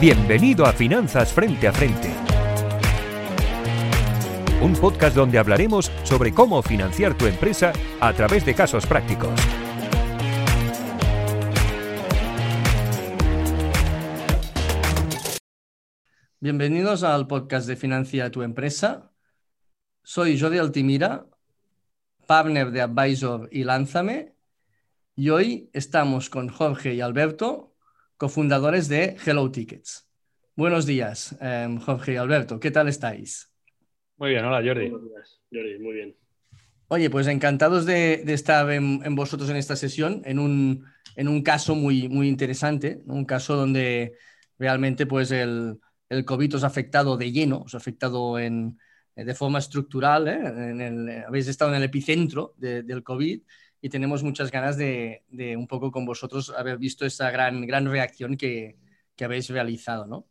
Bienvenido a Finanzas Frente a Frente. Un podcast donde hablaremos sobre cómo financiar tu empresa a través de casos prácticos. Bienvenidos al podcast de Financia tu empresa. Soy Jordi Altimira, partner de Advisor y Lánzame, y hoy estamos con Jorge y Alberto, cofundadores de Hello Tickets. Buenos días, em, Jorge y Alberto, ¿qué tal estáis? Muy bien, hola Jordi. Buenos días, Jordi, muy bien. Oye, pues encantados de, estar en, vosotros en esta sesión, en un, en un caso muy, muy interesante, un caso donde realmente pues el, el COVID os ha afectado de lleno, os ha afectado en, de forma estructural, ¿eh? en el, habéis estado en el epicentro del COVID y tenemos muchas ganas de, un poco con vosotros haber visto esa gran, gran reacción que, habéis realizado. ¿no?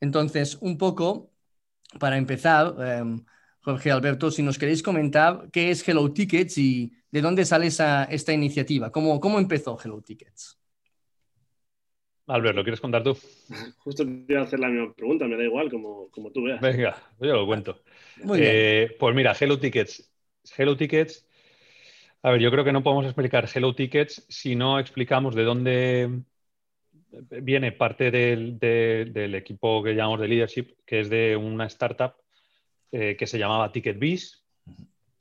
Entonces, un poco para empezar, em, Jorge Alberto, si nos queréis comentar qué es Hello Tickets y de dónde sale esa, esta iniciativa, cómo, cómo empezó Hello Tickets. Albert, ¿lo quieres contar tú? Justo te iba a hacer la misma pregunta, me da igual, como, como tú veas. Venga, yo lo cuento. Eh, pues mira, Hello Tickets. Hello Tickets a ver, yo creo que no podemos explicar Hello Tickets si no explicamos de dónde viene parte del, equipo que llamamos de leadership, que es de una startup eh, que se llamaba TicketBiz,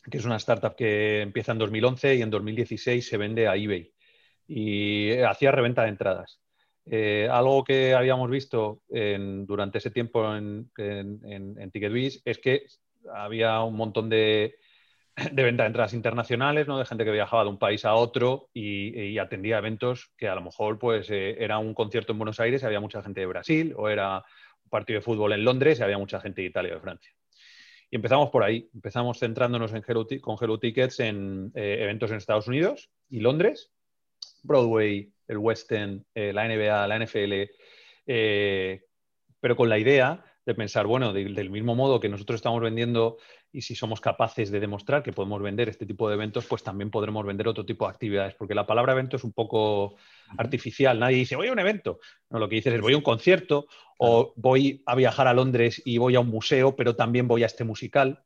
que es una startup que empieza en 2011 y en 2016 se vende a eBay y hacía reventa de entradas. Eh, algo que habíamos visto durante ese tiempo en, en, en TicketBiz es que había un montón de, de venta de entradas internacionales, ¿no? de gente que viajaba de un país a otro y, atendía eventos que a lo mejor pues, eh, era un concierto en Buenos Aires y había mucha gente de Brasil, o era un partido de fútbol en Londres y había mucha gente de Italia o de Francia. Y empezamos por ahí, empezamos centrándonos en con Hello Tickets en eh, eventos en Estados Unidos y Londres, Broadway, el West End, eh, la NBA, la NFL, pero con la idea de pensar, bueno, del mismo modo que nosotros estamos vendiendo y si somos capaces de demostrar que podemos vender este tipo de eventos, pues también podremos vender otro tipo de actividades, porque la palabra evento es un poco artificial. Nadie dice, voy a un evento. No, lo que dices es, voy a un concierto o voy a viajar a Londres y voy a un museo, pero también voy a este musical.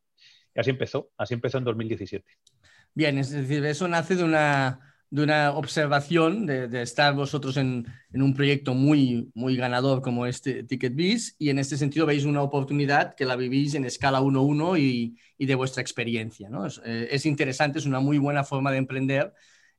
Y así empezó, así empezó en 2017. Bien, es decir, eso nace de una de una observación de, estar vosotros en, un proyecto muy, muy ganador como este TicketBiz y en este sentido veis una oportunidad que la vivís en escala 1-1 y, y, de vuestra experiencia. ¿no? Eh, es, interesante, es una muy buena forma de emprender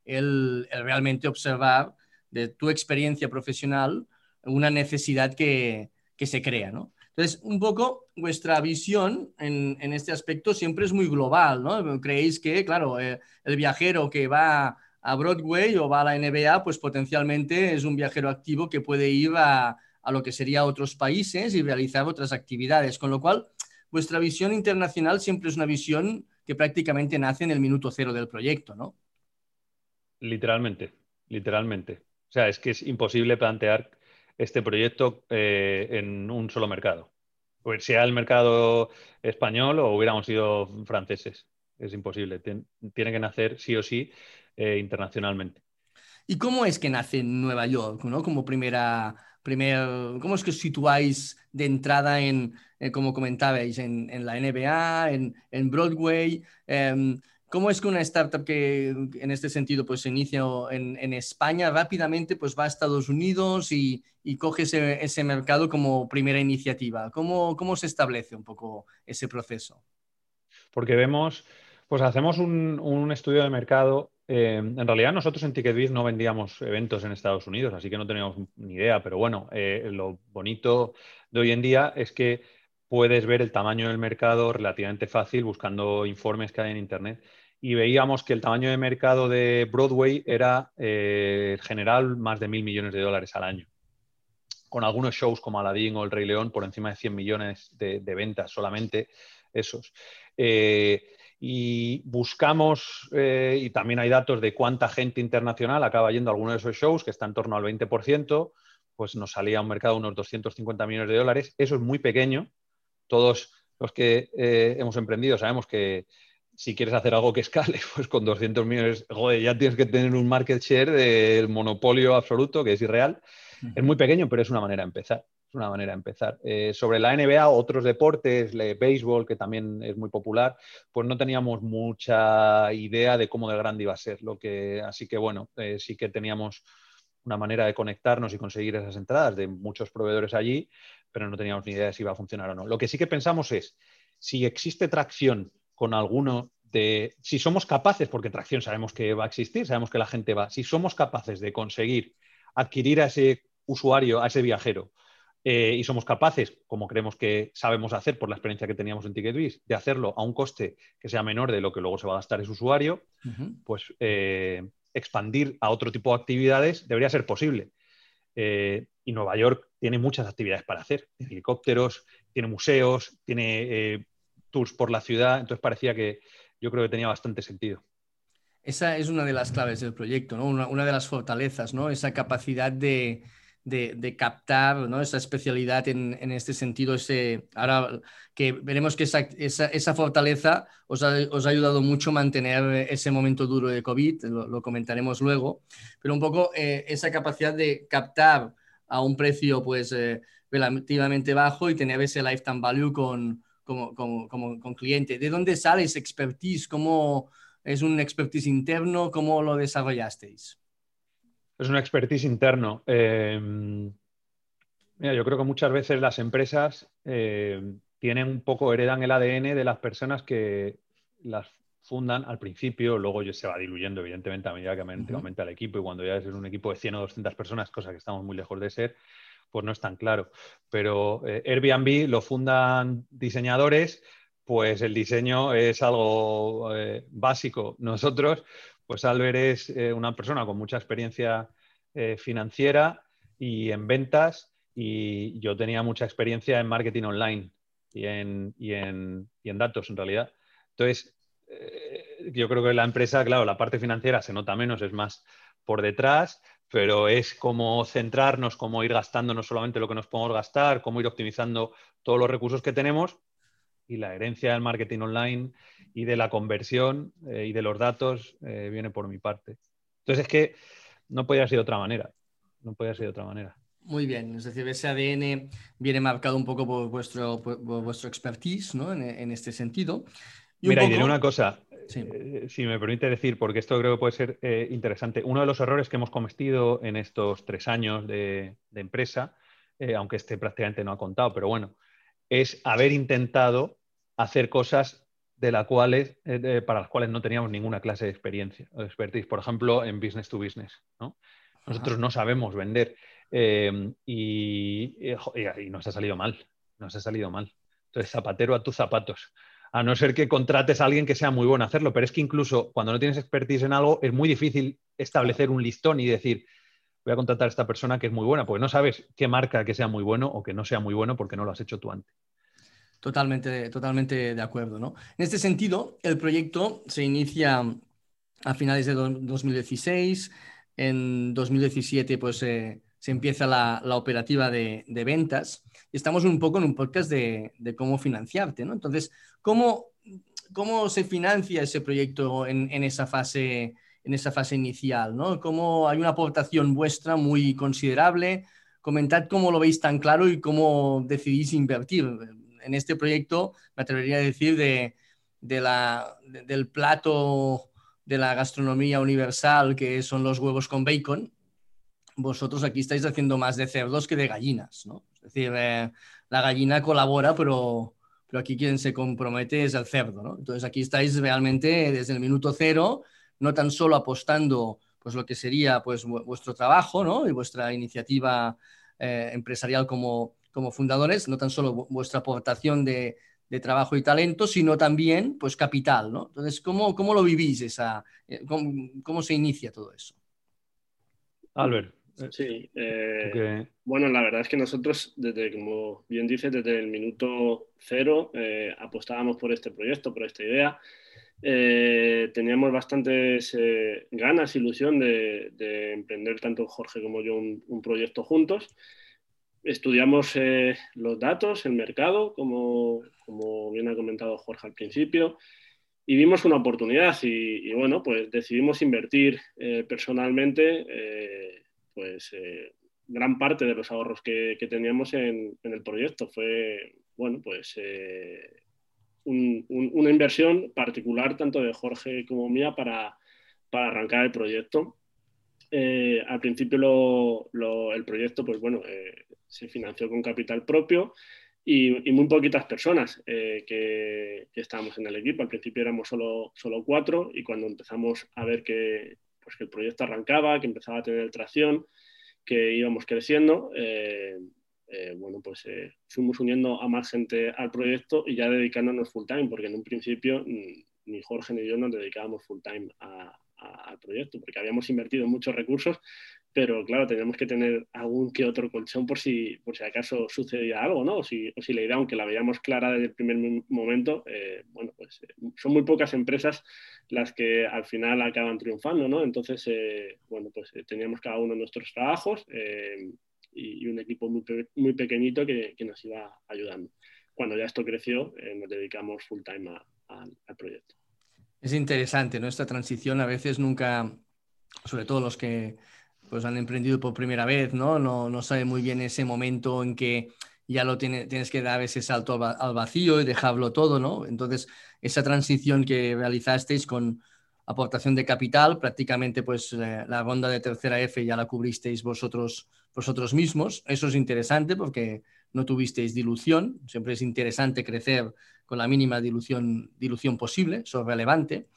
el, realmente observar de tu experiencia profesional una necesidad que, que se crea. ¿no? Entonces, un poco vuestra visión en, en, este aspecto siempre es muy global, ¿no? Creéis que, claro, eh, el viajero que va a Broadway o va a la NBA, pues potencialmente es un viajero activo que puede ir a, lo que sería otros países y realizar otras actividades. Con lo cual, vuestra visión internacional siempre es una visión que prácticamente nace en el minuto cero del proyecto, ¿no? Literalmente, literalmente. O sea, es que es imposible plantear este proyecto eh, en un solo mercado. Pues sea el mercado español o hubiéramos sido franceses. Es imposible. tiene que nacer sí o sí eh, internacionalmente. ¿Y cómo es que nace en Nueva York, ¿no? Como primera, primer, ¿cómo es que os situáis de entrada en, eh, como comentabais, en, en, la NBA, en, en Broadway? Em, ¿Cómo es que una startup que en este sentido pues se inicia en, en España rápidamente pues va a Estados Unidos y, y coge ese, ese, mercado como primera iniciativa? ¿Cómo, ¿Cómo se establece un poco ese proceso? Porque vemos, pues hacemos un, un estudio de mercado eh, en realidad nosotros en TicketBiz no vendíamos eventos en Estados Unidos, así que no teníamos ni idea, pero bueno, eh, lo bonito de hoy en día es que puedes ver el tamaño del mercado relativamente fácil buscando informes que hay en Internet. Y veíamos que el tamaño de mercado de Broadway era eh, general más de mil millones de dólares al año, con algunos shows como Aladdin o El Rey León por encima de 100 millones de, ventas, solamente esos y buscamos, eh, y también hay datos de cuánta gente internacional acaba yendo a alguno de esos shows, que está en torno al 20%, pues nos salía a un mercado de unos 250 millones de dólares. Eso es muy pequeño. Todos los que eh, hemos emprendido sabemos que si quieres hacer algo que escale, pues con 200 millones, joder, ya tienes que tener un market share del monopolio absoluto, que es irreal. Es muy pequeño, pero es una manera de empezar. Una manera de empezar. Eh, sobre la NBA, otros deportes, el béisbol, que también es muy popular, pues no teníamos mucha idea de cómo de grande iba a ser. Lo que, así que bueno, eh, sí que teníamos una manera de conectarnos y conseguir esas entradas de muchos proveedores allí, pero no teníamos ni idea de si iba a funcionar o no. Lo que sí que pensamos es, si existe tracción con alguno de, si somos capaces, porque tracción sabemos que va a existir, sabemos que la gente va, si somos capaces de conseguir adquirir a ese usuario, a ese viajero, eh, y somos capaces, como creemos que sabemos hacer por la experiencia que teníamos en TicketBiz, de hacerlo a un coste que sea menor de lo que luego se va a gastar ese usuario, pues eh, expandir a otro tipo de actividades debería ser posible. Eh, y Nueva York tiene muchas actividades para hacer. Tiene helicópteros, tiene museos, tiene tours por la ciudad. Entonces parecía que yo creo que tenía bastante sentido. Esa es una de las claves del proyecto, ¿no? una, de las fortalezas, ¿no? esa capacidad de, de, captar ¿no? esa especialidad en, este sentido. Ese, ahora que veremos que esa, esa, fortaleza os ha, os ha, ayudado mucho a mantener ese momento duro de COVID, lo, comentaremos luego, pero un poco eh, esa capacidad de captar a un precio pues eh, relativamente bajo y tener ese lifetime value con, como, como, con cliente. ¿De dónde sale ese expertise? ¿Cómo es un expertise interno? ¿Cómo lo desarrollasteis? Es un expertise interno. Eh, mira, yo creo que muchas veces las empresas eh, tienen un poco, heredan el ADN de las personas que las fundan al principio, luego se va diluyendo, evidentemente, a medida que aumenta el equipo y cuando ya es un equipo de 100 o 200 personas, cosa que estamos muy lejos de ser, pues no es tan claro. Pero eh, Airbnb lo fundan diseñadores, pues el diseño es algo eh, básico. Nosotros, pues Albert es eh, una persona con mucha experiencia financiera y en ventas y yo tenía mucha experiencia en marketing online y en, y en, y en datos en realidad. Entonces, yo creo que la empresa, claro, la parte financiera se nota menos, es más por detrás, pero es como centrarnos, como ir gastando no solamente lo que nos podemos gastar, cómo ir optimizando todos los recursos que tenemos y la herencia del marketing online y de la conversión eh, y de los datos eh, viene por mi parte. Entonces es que no podía ser de otra manera, no podía ser de otra manera. Muy bien, es decir, ese ADN viene marcado un poco por vuestro, vuestro expertise ¿no? en, este sentido. Mira, y diré una cosa, eh, si me permite decir, porque esto creo que puede ser interesante. Uno de los errores que hemos cometido en estos tres años de, empresa, eh, aunque este prácticamente no ha contado, pero bueno, es haber intentado hacer cosas de la cuales, para las cuales no teníamos ninguna clase de experiencia o expertise. Por ejemplo, en business to business. Nosotros no sabemos vender y, y nos ha salido mal. Nos ha salido mal. Entonces, zapatero a tus zapatos a no ser que contrates a alguien que sea muy bueno hacerlo. Pero es que incluso cuando no tienes expertise en algo, es muy difícil establecer un listón y decir, voy a contratar a esta persona que es muy buena, porque no sabes qué marca que sea muy bueno o que no sea muy bueno porque no lo has hecho tú antes. Totalmente, totalmente de acuerdo. ¿no? En este sentido, el proyecto se inicia a finales de 2016. En 2017, pues eh, se empieza la, operativa de, ventas. Estamos un poco en un podcast de, cómo financiarte, ¿no? Entonces, ¿cómo, ¿cómo se financia ese proyecto en, esa, fase, en esa fase inicial, ¿no? ¿Cómo hay una aportación vuestra muy considerable? Comentad cómo lo veis tan claro y cómo decidís invertir. En este proyecto, me atrevería a decir, de, del plato de la gastronomía universal, que son los huevos con bacon, vosotros aquí estáis haciendo más de cerdos que de gallinas, ¿no? Es decir, eh, la gallina colabora, pero, pero aquí quien se compromete es el cerdo, ¿no? Entonces aquí estáis realmente desde el minuto cero, no tan solo apostando pues lo que sería pues vuestro trabajo, ¿no? Y vuestra iniciativa eh, empresarial como, como fundadores, no tan solo vuestra aportación de, de, trabajo y talento, sino también pues capital, ¿no? Entonces, ¿cómo, cómo lo vivís esa, eh, cómo, cómo se inicia todo eso? Albert. Sí, eh, bueno, la verdad es que nosotros, desde, como bien dices, desde el minuto cero eh, apostábamos por este proyecto, por esta idea. Eh, teníamos bastantes ganas, ilusión de, emprender tanto Jorge como yo un, proyecto juntos. Estudiamos los datos, el mercado, como, como bien ha comentado Jorge al principio y vimos una oportunidad y, bueno, pues decidimos invertir personalmente pues eh, gran parte de los ahorros que, teníamos en, el proyecto. Fue, bueno, pues eh, una inversión particular tanto de Jorge como mía para, para arrancar el proyecto. Eh, al principio el proyecto, pues bueno, se financió con capital propio y, muy poquitas personas que, que, estábamos en el equipo. Al principio éramos solo, solo cuatro y cuando empezamos a ver que, pues, que el proyecto arrancaba, que empezaba a tener tracción, que íbamos creciendo, eh, eh, bueno, pues eh, fuimos uniendo a más gente al proyecto y ya dedicándonos full time, porque en un principio mm, ni Jorge ni yo nos dedicábamos full time al proyecto, porque habíamos invertido muchos recursos, pero claro, teníamos que tener algún que otro colchón por si, por si acaso sucedía algo, ¿no? O si, o si la idea, aunque la veíamos clara desde el primer momento, eh, bueno, pues eh, son muy pocas empresas las que al final acaban triunfando, ¿no? Entonces, eh, bueno, pues teníamos cada uno nuestros trabajos y, un equipo muy, muy pequeñito que, que, nos iba ayudando. Cuando ya esto creció, nos dedicamos full time al proyecto. Es interesante, ¿no? Esta transición a veces nunca, sobre todo los que pues han emprendido por primera vez, ¿no? No, no sabe muy bien ese momento en que ya lo tiene, tienes que dar ese salto al vacío y dejarlo todo, ¿no? Entonces, esa transición que realizasteis con aportación de capital, prácticamente pues eh, la ronda de tercera F ya la cubristeis vosotros, vosotros mismos. Eso es interesante porque no tuvisteis dilución. Siempre es interesante crecer con la mínima dilución, dilución posible, eso es relevante.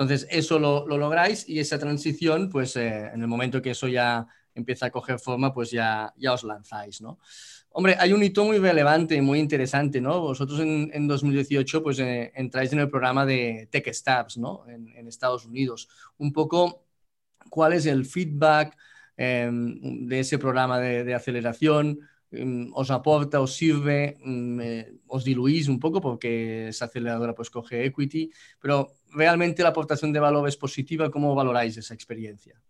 Entonces, eso lo, lográis y esa transición, pues eh, en el momento que eso ya empieza a coger forma, pues ya, ya os lanzáis, ¿no? Hombre, hay un hito muy relevante muy interesante, ¿no? Vosotros en, en 2018 pues eh, entráis en el programa de TechStars, ¿no? En, en, Estados Unidos. Un poco, ¿cuál es el feedback em, de ese programa de, de aceleración? Em, ¿Os aporta, os sirve? Em, eh, ¿Os diluís un poco porque esa aceleradora pues coge equity? Pero realmente la aportación de valor es positiva. ¿Cómo valoráis esa experiencia?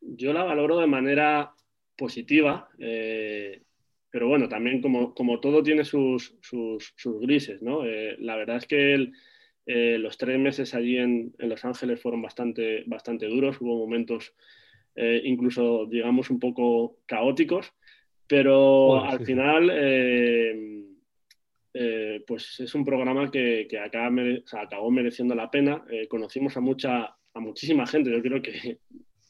Yo la valoro de manera positiva, eh, pero bueno, también como, como todo tiene sus, sus, grises, ¿no? Eh, la verdad es que eh, los tres meses allí en, en, Los Ángeles fueron bastante, bastante duros, hubo momentos incluso, digamos, un poco caóticos, pero al final eh, pues es un programa que, que acabó mereciendo la pena. Eh, conocimos a, mucha, a muchísima gente, yo creo que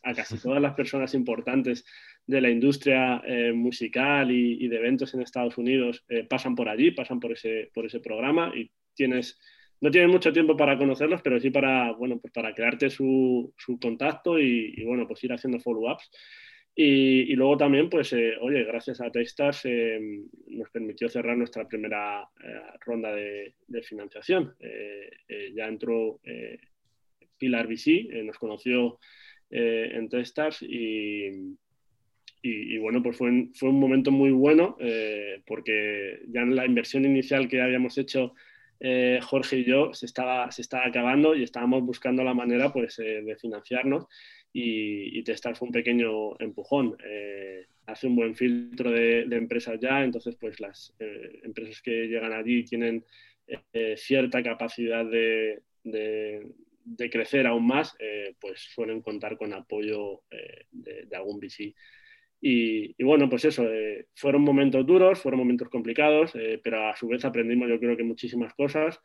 a casi todas las personas importantes de la industria eh, musical y, de eventos en Estados Unidos pasan por allí, pasan por ese, por ese programa y tienes, no tienes mucho tiempo para conocerlos, pero sí para, bueno, pues para crearte su, su contacto y, y, bueno, pues ir haciendo follow-ups. Y, luego también, pues, eh, oye, gracias a Techstars eh, nos permitió cerrar nuestra primera eh, ronda de, financiación. ya entró Pilar VC, nos conoció en Techstars y, bueno, pues fue, un, fue un momento muy bueno porque ya en la inversión inicial que habíamos hecho Jorge y yo se estaba, se estaba acabando y estábamos buscando la manera pues, de financiarnos y, Testar fue un pequeño empujón. Eh, hace un buen filtro de, empresas ya, entonces pues las eh, empresas que llegan allí tienen eh, cierta capacidad de, crecer aún más, pues suelen contar con apoyo de, algún VC. Y, bueno, pues eso, fueron momentos duros, fueron momentos complicados, pero a su vez aprendimos yo creo que muchísimas cosas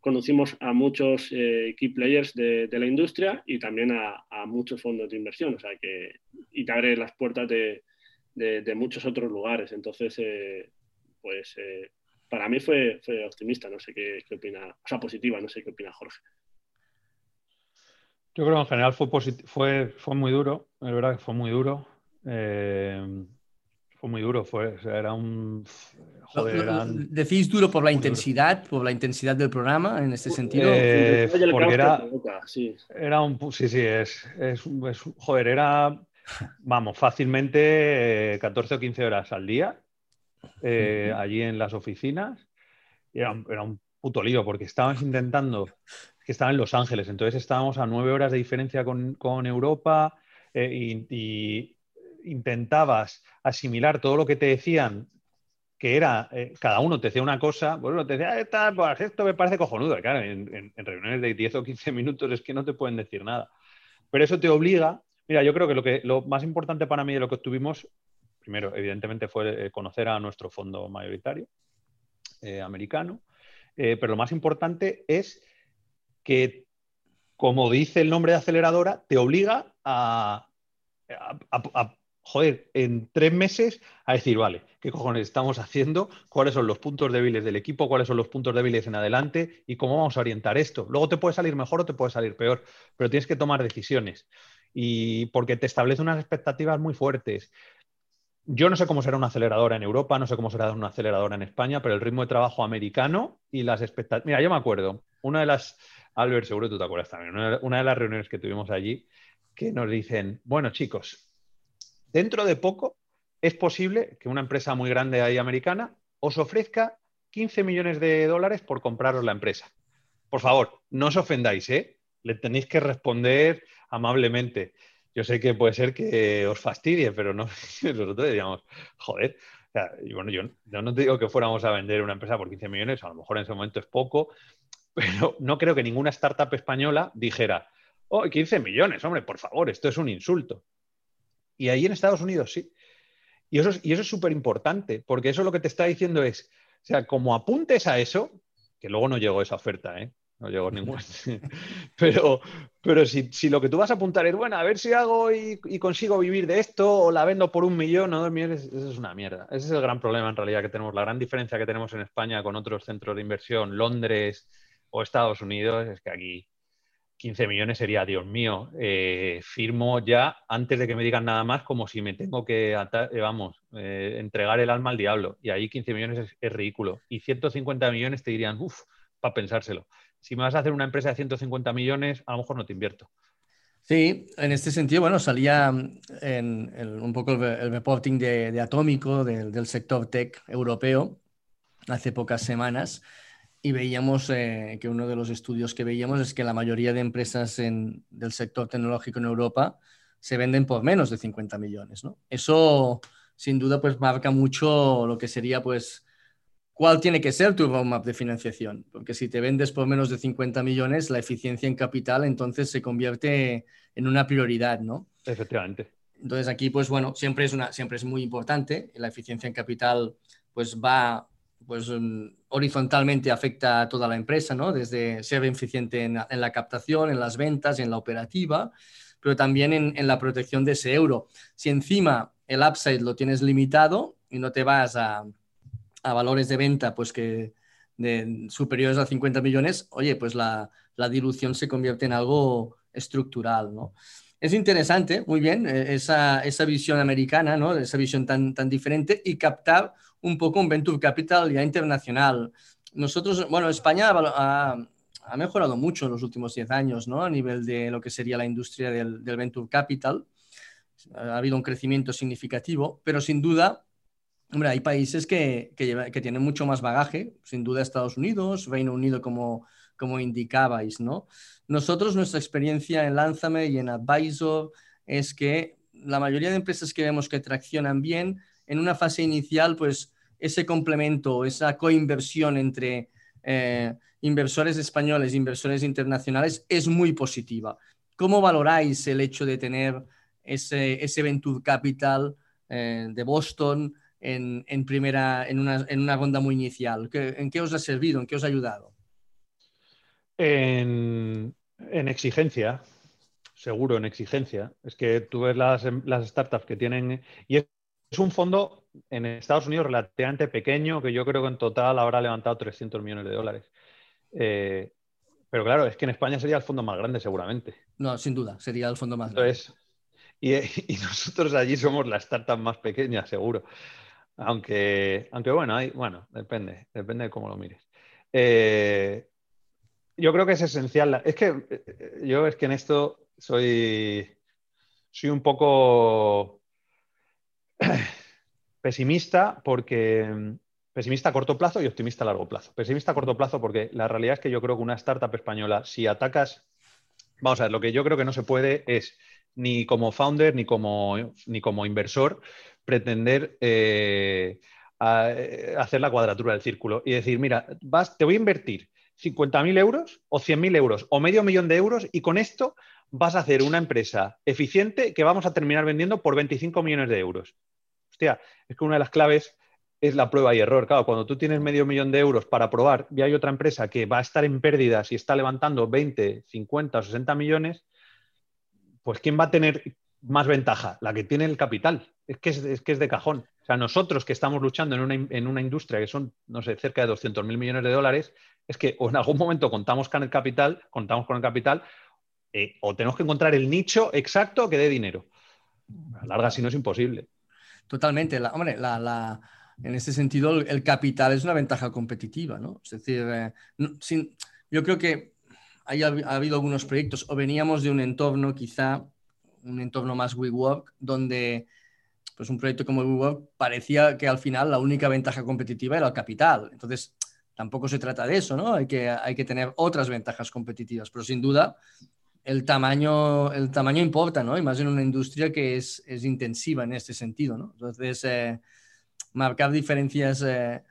conocimos a muchos eh, key players de, la industria y también a, muchos fondos de inversión, o sea que, y te abre las puertas de, muchos otros lugares. Entonces, eh, pues eh, para mí fue, optimista, no sé qué, opina, o sea, positiva, no sé qué opina Jorge. Yo creo que en general fue, fue, fue muy duro, es verdad que fue muy duro. Fue muy duro, fue, era un... Joder, ¿Decís duro por la intensidad, por la intensidad del programa en este sentido? Eh, porque era, era un... Sí, sí, es, es, Joder, era, vamos, fácilmente 14 eh, o 15 horas al día eh, allí en las oficinas. Y era, era, un puto lío porque estábamos intentando, que estaba en Los Ángeles, entonces estábamos a nueve horas de diferencia con, con Europa y intentabas asimilar todo lo que te decían, que era, eh, cada uno te decía una cosa, bueno, te decía, ah, pues esto me parece cojonudo. Claro, en, reuniones de 10 o 15 minutos es que no te pueden decir nada. Pero eso te obliga, mira, yo creo que lo, que lo más importante para mí de lo que obtuvimos primero, evidentemente, fue eh, conocer a nuestro fondo mayoritario eh, americano, pero lo más importante es que, como dice el nombre de aceleradora, te obliga a, joder, en tres meses a decir, vale, ¿qué cojones estamos haciendo? ¿Cuáles son los puntos débiles del equipo? ¿Cuáles son los puntos débiles en adelante? ¿Y cómo vamos a orientar esto? Luego te puede salir mejor o te puede salir peor, pero tienes que tomar decisiones. Y porque te establece unas expectativas muy fuertes. Yo no sé cómo será una aceleradora en Europa, no sé cómo será una aceleradora en España, pero el ritmo de trabajo americano y las expectativas. Mira, yo me acuerdo, una de las, Albert, seguro tú te acuerdas también, una de las reuniones que tuvimos allí, que nos dicen, bueno, chicos, dentro de poco es posible que una empresa muy grande ahí americana os ofrezca 15 millones de dólares por compraros la empresa. Por favor, no os ofendáis, ¿eh? Le tenéis que responder amablemente. Yo sé que puede ser que os fastidie, pero no, nosotros diríamos, joder, bueno, yo, no te digo que fuéramos a vender una empresa por 15 millones, a lo mejor en ese momento es poco, pero no creo que ninguna startup española dijera, oh, 15 millones, hombre, por favor, esto es un insulto. Y ahí en Estados Unidos sí. Y eso, y eso es súper importante, porque eso lo que te está diciendo es, o sea, como apuntes a eso, que luego no llegó esa oferta, ¿eh? no llegó ninguna. pero pero si, lo que tú vas a apuntar es, bueno, a ver si hago y, consigo vivir de esto o la vendo por un millón o dos millones, eso es una mierda. Ese es el gran problema en realidad que tenemos. La gran diferencia que tenemos en España con otros centros de inversión, Londres o Estados Unidos, es que aquí 15 millones sería, Dios mío, eh, firmo ya antes de que me digan nada más como si me tengo que, eh, vamos, eh, entregar el alma al diablo. Y ahí 15 millones es, ridículo. Y 150 millones te dirían, uff, para pensárselo si me vas a hacer una empresa de 150 millones, a lo mejor no te invierto. Sí, en este sentido, bueno, salía mm, en, un poco el, reporting de, Atómico, del sector tech europeo, hace pocas semanas, y veíamos eh, que uno de los estudios que veíamos es que la mayoría de empresas del sector tecnológico en Europa se venden por menos de 50 millones, ¿no? Eso, sin duda, pues marca mucho lo que sería, pues, cuál tiene que ser tu roadmap de financiación, porque si te vendes por menos de 50 millones, la eficiencia en capital entonces se convierte en una prioridad, ¿no? Efectivamente. Entonces aquí, pues bueno, siempre es, una, siempre es muy importante. La eficiencia en capital, pues va, pues mm, horizontalmente afecta a toda la empresa, ¿no? Desde ser eficiente en, la captación, en las ventas, en la operativa, pero también en, la protección de ese euro. Si encima el upside lo tienes limitado y no te vas a a valores de venta pues que de, superiores a 50 millones, oye, pues la, dilución se convierte en algo estructural, ¿no? Es interesante, muy bien, eh, esa, visión americana, ¿no? Esa visión tan, tan diferente y captar un poco un venture capital ya internacional. Nosotros, bueno, España ha, mejorado mucho en los últimos 10 años, ¿no? A nivel de lo que sería la industria del, venture capital. Ha habido un crecimiento significativo, pero sin duda Hombre, hay países que, que, tienen mucho más bagaje, sin duda Estados Unidos, Reino Unido, como, como indicabais, ¿no? Nosotros, nuestra experiencia en Lánzame y en Advisor es que la mayoría de empresas que vemos que traccionan bien, en una fase inicial, pues ese complemento, esa coinversión entre eh, inversores españoles e inversores internacionales es muy positiva. ¿Cómo valoráis el hecho de tener ese, ese Venture Capital eh, de Boston? en, primera, en una, en una, ronda muy inicial? ¿En qué os ha servido? ¿En qué os ha ayudado? En, exigencia, seguro, en exigencia. Es que tú ves las, startups que tienen... Y un fondo en Estados Unidos relativamente pequeño, que yo creo que en total habrá levantado 300 millones de dólares. Eh, pero claro, es que en España sería el fondo más grande, seguramente. No, sin duda, sería el fondo más grande. y, y, nosotros allí somos la startup más pequeña, seguro. Aunque, aunque bueno, hay, bueno, depende, depende de cómo lo mires. Eh, yo creo que es esencial. Es que eh, yo es que en esto soy, soy un poco pesimista porque pesimista a corto plazo y optimista a largo plazo. Pesimista a corto plazo porque la realidad es que yo creo que una startup española, si atacas, vamos a ver, lo que yo creo que no se puede es ni como founder ni como, ni como inversor pretender eh, eh, hacer la cuadratura del círculo y decir, mira, te voy a invertir 50.000 euros o 100.000 euros o medio millón de euros y con esto vas a hacer una empresa eficiente que vamos a terminar vendiendo por 25 millones de euros. Hostia, es que una de las claves es la prueba y error. Claro, cuando tú tienes medio millón de euros para probar y hay otra empresa que va a estar en pérdidas y está levantando 20, 50 o 60 millones, pues ¿quién va a tener más ventaja? La que tiene el capital. Es que es, de cajón. O sea, nosotros que estamos luchando en una, en una industria que son, no sé, cerca de 200 mil millones de dólares, es que o en algún momento contamos con el capital, contamos con el capital, eh, o tenemos que encontrar el nicho exacto que dé dinero. A larga, si no es imposible. Totalmente. hombre, la en ese sentido, el, capital es una ventaja competitiva, ¿no? Es decir, eh, yo creo que hay, ha habido algunos proyectos, o veníamos de un entorno, quizá un entorno más WeWork, donde pues un proyecto como WeWork parecía que al final la única ventaja competitiva era el capital. Entonces, tampoco se trata de eso, ¿no? Hay que, hay que tener otras ventajas competitivas, pero sin duda el tamaño, el tamaño importa, ¿no? Y más en una industria que es, es intensiva en este sentido, ¿no? Entonces, eh, marcar diferencias, eh,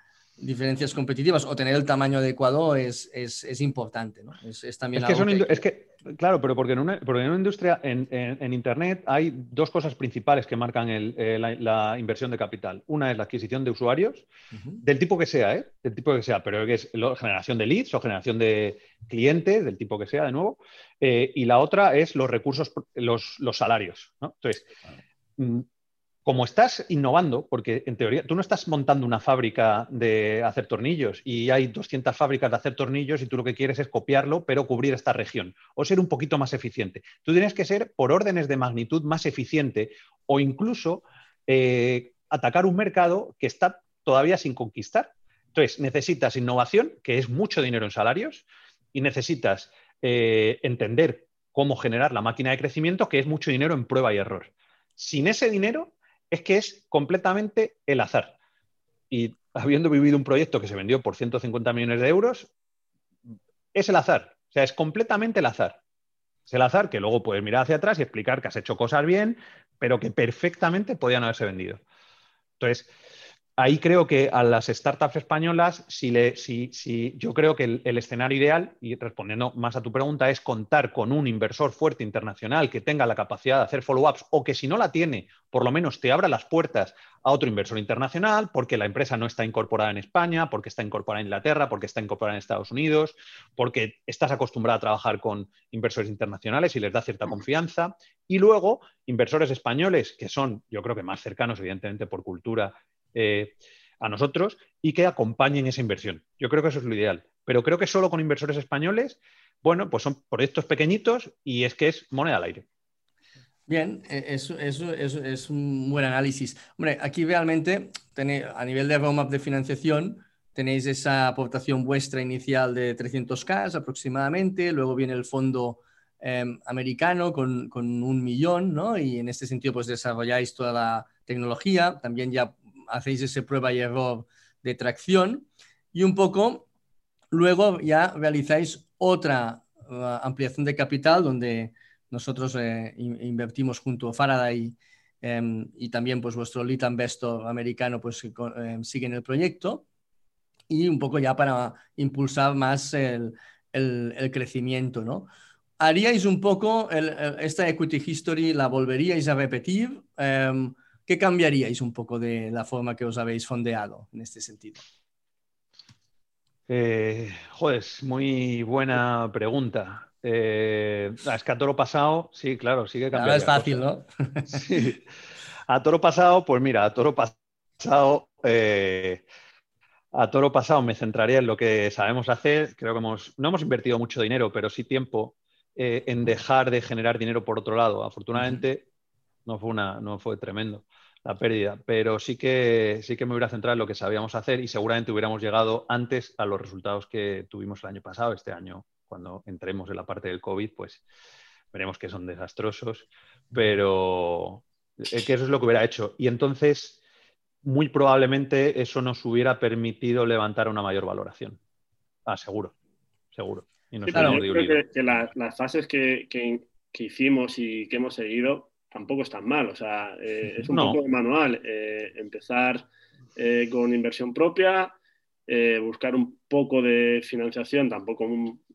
diferencias competitivas o tener el tamaño adecuado es, es, es importante. ¿no? Es, también es que, claro, pero porque en una, porque en una industria, en, en, Internet, hay dos cosas principales que marcan el, eh, la, inversión de capital. Una es la adquisición de usuarios, del tipo que sea, ¿eh? del tipo que sea, pero que es la generación de leads o generación de clientes, del tipo que sea, de nuevo. Eh, y la otra es los recursos, los, los salarios. ¿no? Entonces, mm, como estás innovando, porque en teoría tú no estás montando una fábrica de hacer tornillos y hay 200 fábricas de hacer tornillos y tú lo que quieres es copiarlo, pero cubrir esta región o ser un poquito más eficiente. Tú tienes que ser por órdenes de magnitud más eficiente o incluso eh, atacar un mercado que está todavía sin conquistar. Entonces, necesitas innovación, que es mucho dinero en salarios, y necesitas eh, entender cómo generar la máquina de crecimiento, que es mucho dinero en prueba y error. Sin ese dinero, es que es completamente el azar. Y habiendo vivido un proyecto que se vendió por 150 millones de euros, es el azar. O sea, es completamente el azar. Es el azar que luego puedes mirar hacia atrás y explicar que has hecho cosas bien, pero que perfectamente podían haberse vendido. Entonces, ahí creo que a las startups españolas, si, le, si, si yo creo que el, escenario ideal, y respondiendo más a tu pregunta, es contar con un inversor fuerte internacional que tenga la capacidad de hacer follow-ups o que si no la tiene, por lo menos te abra las puertas a otro inversor internacional, porque la empresa no está incorporada en España, porque está incorporada en Inglaterra, porque está incorporada en Estados Unidos, porque estás acostumbrada a trabajar con inversores internacionales y les da cierta confianza. Y luego, inversores españoles, que son, yo creo que más cercanos, evidentemente, por cultura eh, a nosotros y que acompañen esa inversión. Yo creo que eso es lo ideal. Pero creo que solo con inversores españoles, bueno, pues son proyectos pequeñitos y es que es moneda al aire. Bien, e, eso, es un buen análisis. Hombre, aquí realmente a nivel de roadmap de financiación tenéis esa aportación vuestra inicial de 300K aproximadamente, luego viene el fondo em, americano con, un millón, ¿no? Y en este sentido pues desarrolláis toda la tecnología, también ya hacéis ese prueba y error de tracción y un poco luego ya realizáis otra uh, ampliación de capital donde nosotros eh, invertimos junto a Faraday em, y también pues vuestro lead investor americano pues em, en el proyecto y un poco ya para impulsar más el, crecimiento, ¿no? ¿Haríais un poco esta equity history, la volveríais a repetir? ¿Qué cambiaríais un poco de la forma que os habéis fondeado en este sentido? Eh, joder, muy buena pregunta. Eh, es que a toro pasado, sí, claro, sigue cambiando. Ahora es fácil, ¿no? sí. A toro pasado, pues mira, a toro pasado, eh, a toro pasado me centraría en lo que sabemos hacer. Creo que hemos, no hemos invertido mucho dinero, pero sí tiempo en dejar de generar dinero por otro lado. Afortunadamente, no fue, una, no fue tremendo la pérdida, pero sí que, sí que me hubiera centrado en lo que sabíamos hacer y seguramente hubiéramos llegado antes a los resultados que tuvimos el año pasado. Este año, cuando entremos en la parte del COVID, pues veremos que son desastrosos, pero eh, que eso es lo que hubiera hecho. Y entonces, muy probablemente eso nos hubiera permitido levantar una mayor valoración. Ah, seguro, seguro. Y creo que, las fases que, que, hicimos y que hemos seguido tampoco es tan mal. O sea, eh, es un poco manual. Eh, empezar eh, con inversión propia, buscar un poco de financiación, tampoco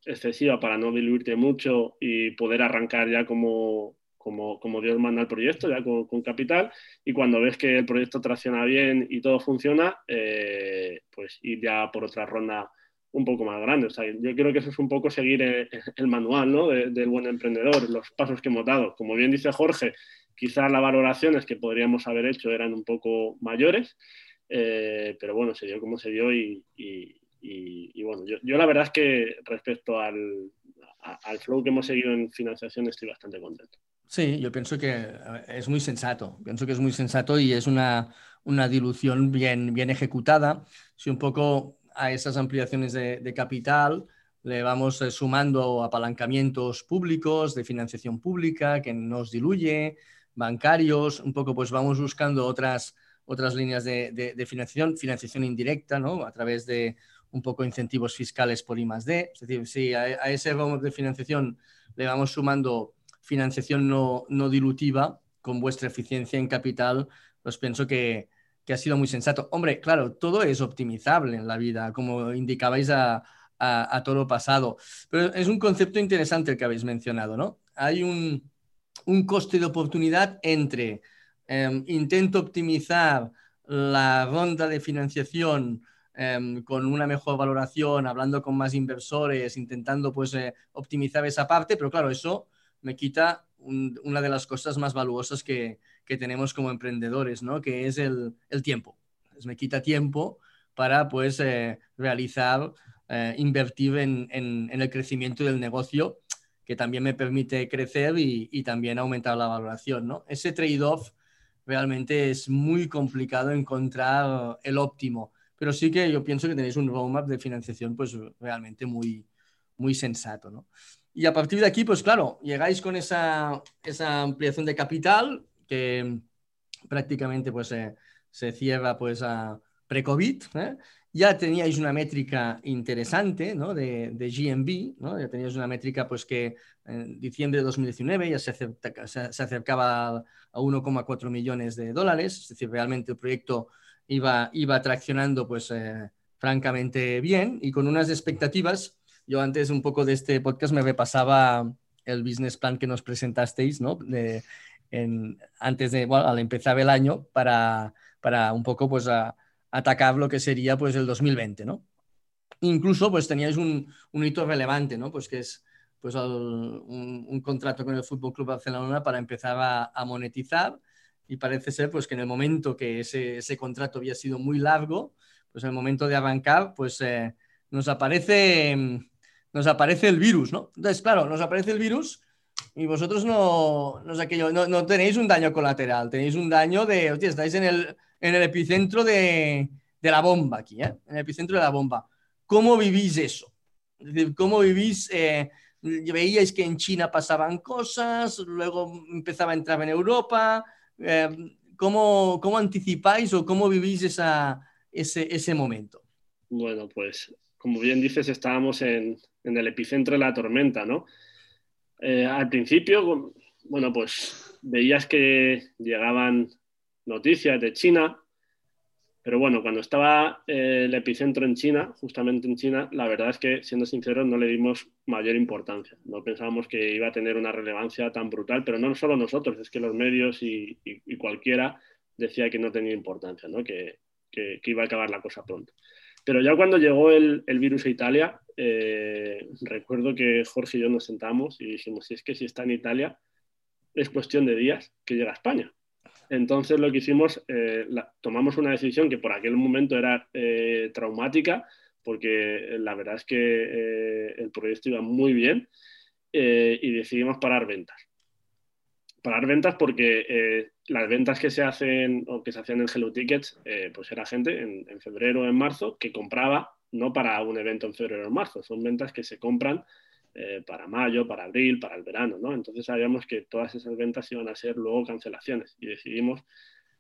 excesiva para no diluirte mucho y poder arrancar ya como, como, como, Dios manda el proyecto, ya con, capital, y cuando ves que el proyecto tracciona bien y todo funciona, eh, pues ir ya por otra ronda un poco más grande. O sea, yo creo que eso es un poco seguir el, manual ¿no? del buen emprendedor, los pasos que hemos dado. Como bien dice Jorge, quizás las valoraciones que podríamos haber hecho eran un poco mayores, eh, pero bueno, se dio como se dio y, y, bueno, yo, yo, la verdad es que respecto al, al flow que hemos seguido en financiación estoy bastante contento. Sí, yo pienso que es muy sensato, pienso que es muy sensato y es una, una dilución bien, bien ejecutada. Si un poco a esas ampliaciones de, capital le vamos eh, sumando apalancamientos públicos, de financiación pública que nos diluye, bancarios, un poco pues vamos buscando otras, otras líneas de, financiación, financiación indirecta, ¿no? A través de un poco incentivos fiscales por I. Es decir, si a, ese romo de financiación le vamos sumando financiación no, no, dilutiva con vuestra eficiencia en capital, pues pienso que, que, ha sido muy sensato. Hombre, claro, todo es optimizable en la vida, como indicabais a, a, a todo pasado. Pero es un concepto interesante el que habéis mencionado, ¿no? Hay un, un coste de oportunidad entre eh, intento optimizar la ronda de financiación Em, con una mejor valoración, hablando con más inversores, intentando pues eh, optimizar esa parte, pero claro, eso me quita una de las cosas más valuosas que, que tenemos como emprendedores, ¿no? que es el, el tiempo. me quita tiempo para pues eh, realizar, eh, invertir en, en, en, el crecimiento del negocio, que también me permite crecer y, y también aumentar la valoración. ¿no? Ese trade-off realmente es muy complicado encontrar el óptimo pero sí que yo pienso que tenéis un roadmap de financiación pues realmente muy, muy sensato, ¿no? Y a partir de aquí, pues claro, llegáis con esa, esa ampliación de capital que prácticamente pues eh, se cierra pues a pre-COVID, ¿eh? ya teníais una métrica interesante ¿no? de, de, GMB, ¿no? ya teníais una métrica pues que en diciembre de 2019 ya se, se, se acercaba a 1,4 millones de dólares, es decir, realmente el proyecto iba, iba traccionando pues eh, francamente bien y con unas expectativas. Yo antes un poco de este podcast me repasaba el business plan que nos presentasteis, ¿no? En, antes de, bueno, al empezar el año para, para un poco pues a, atacar lo que sería pues el 2020, ¿no? Incluso pues teníais un, un hito relevante, ¿no? Pues que es pues el, un, un, contrato con el Fútbol Club Barcelona para empezar a, a monetizar y parece ser pues que en el momento que ese, ese contrato había sido muy largo, pues en el momento de arrancar, pues eh, nos, aparece, nos aparece el virus, ¿no? Entonces, claro, nos aparece el virus y vosotros no, no, aquello, no, no tenéis un daño colateral, tenéis un daño de, hostia, estáis en el, en el epicentro de, de la bomba aquí, ¿eh? En el epicentro de la bomba. ¿Cómo vivís eso? Es decir, ¿cómo vivís? Eh, veíais que en China pasaban cosas, luego empezaba a entrar en Europa, eh, ¿cómo, ¿cómo, anticipáis o cómo vivís esa, ese, ese, momento? Bueno, pues como bien dices, estábamos en, en el epicentro de la tormenta, ¿no? Eh, al principio, bueno, pues veías que llegaban noticias de China, pero bueno, cuando estaba eh, el epicentro en China, justamente en China, la verdad es que, siendo sinceros, no le dimos mayor importancia. No pensábamos que iba a tener una relevancia tan brutal, pero no solo nosotros, es que los medios y, cualquiera decía que no tenía importancia. Que, iba a acabar la cosa pronto. Pero ya cuando llegó el virus a Italia, eh, recuerdo que Jorge y yo nos sentamos y dijimos, si es que si está en Italia, es cuestión de días que llega a España. Entonces lo que hicimos, eh, tomamos una decisión que por aquel momento era eh, traumática, porque la verdad es que el proyecto iba muy bien y decidimos parar ventas. Parar ventas porque las ventas que se hacen o que se hacían en Hello Tickets, pues era gente en, en febrero o en marzo que compraba no para un evento en febrero o marzo, son ventas que se compran eh, para mayo, para abril, para el verano, ¿no? Entonces sabíamos que todas esas ventas iban a ser luego cancelaciones y decidimos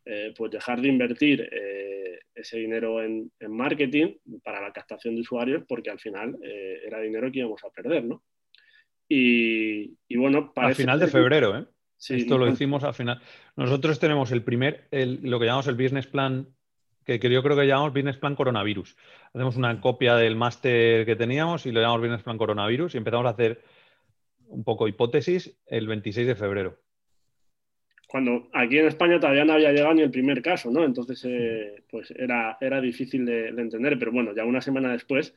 eh, pues dejar de invertir eh, ese dinero en, en, marketing para la captación de usuarios porque al final eh, era dinero que íbamos a perder, ¿no? Y, y bueno, Al final de febrero, ¿eh? Sí, Esto lo hicimos al final. Nosotros tenemos el primer, el, lo que llamamos el business plan que, yo creo que llamamos Business Plan Coronavirus. Hacemos una copia del máster que teníamos y lo llamamos Business Plan Coronavirus y empezamos a hacer un poco hipótesis el 26 de febrero. cuando aquí en España todavía no había llegado ni el primer caso, ¿no? Entonces, eh, pues era, era difícil de, entender, pero bueno, ya una semana después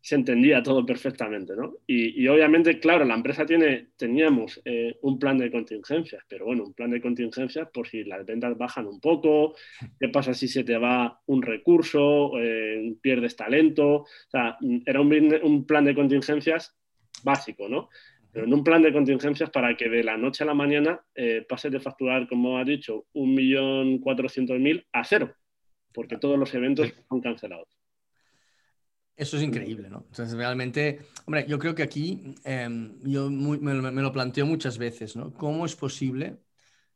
se entendía todo perfectamente, ¿no? Y, obviamente, claro, la empresa tiene, teníamos eh, un plan de contingencias, pero bueno, un plan de contingencias por si las ventas bajan un poco, qué pasa si se te va un recurso, eh, pierdes talento, o sea, era un, un plan de contingencias básico, ¿no? pero en un plan de contingencias para que de la noche a la mañana eh, pases de facturar, como ha dicho, 1.400.000 a cero, porque todos los eventos son cancelados. Eso es increíble, ¿no? Entonces, realmente, hombre, yo creo que aquí em, yo me, lo planteo muchas veces, ¿no? ¿Cómo es posible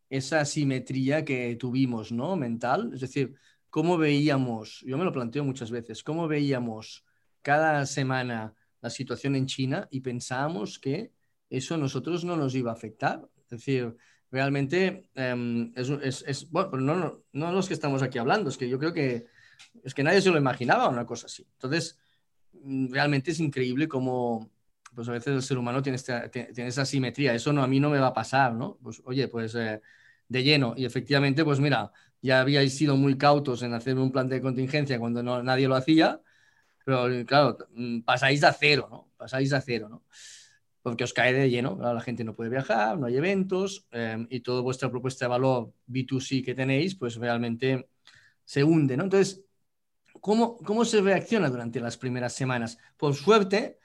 esa asimetría que tuvimos, ¿no? Mental, es decir, ¿cómo veíamos, yo me lo planteo muchas veces, cómo veíamos cada semana la situación en China y pensábamos que eso a nosotros no nos iba a afectar. Es decir, realmente em, es, bueno, pero no, no, no los que estamos aquí hablando, es que yo creo que es que nadie se lo imaginaba una cosa así. Entonces, realmente es increíble cómo, pues a veces el ser humano tiene, tiene esa simetría. Eso no, a mí no me va a pasar, ¿no? Pues oye, pues eh, de lleno. Y efectivamente, pues mira, ya habíais sido muy cautos en hacer un plan de contingencia cuando no, nadie lo hacía, pero claro, mm, pasáis a cero, ¿no? Pasáis a cero, ¿no? porque os cae de lleno. La gente no puede viajar, no hay eventos em, y toda vuestra propuesta de valor B2C que tenéis, pues realmente se hunde. ¿no? Entonces, ¿cómo, ¿cómo se reacciona durante las primeras semanas? Por suerte,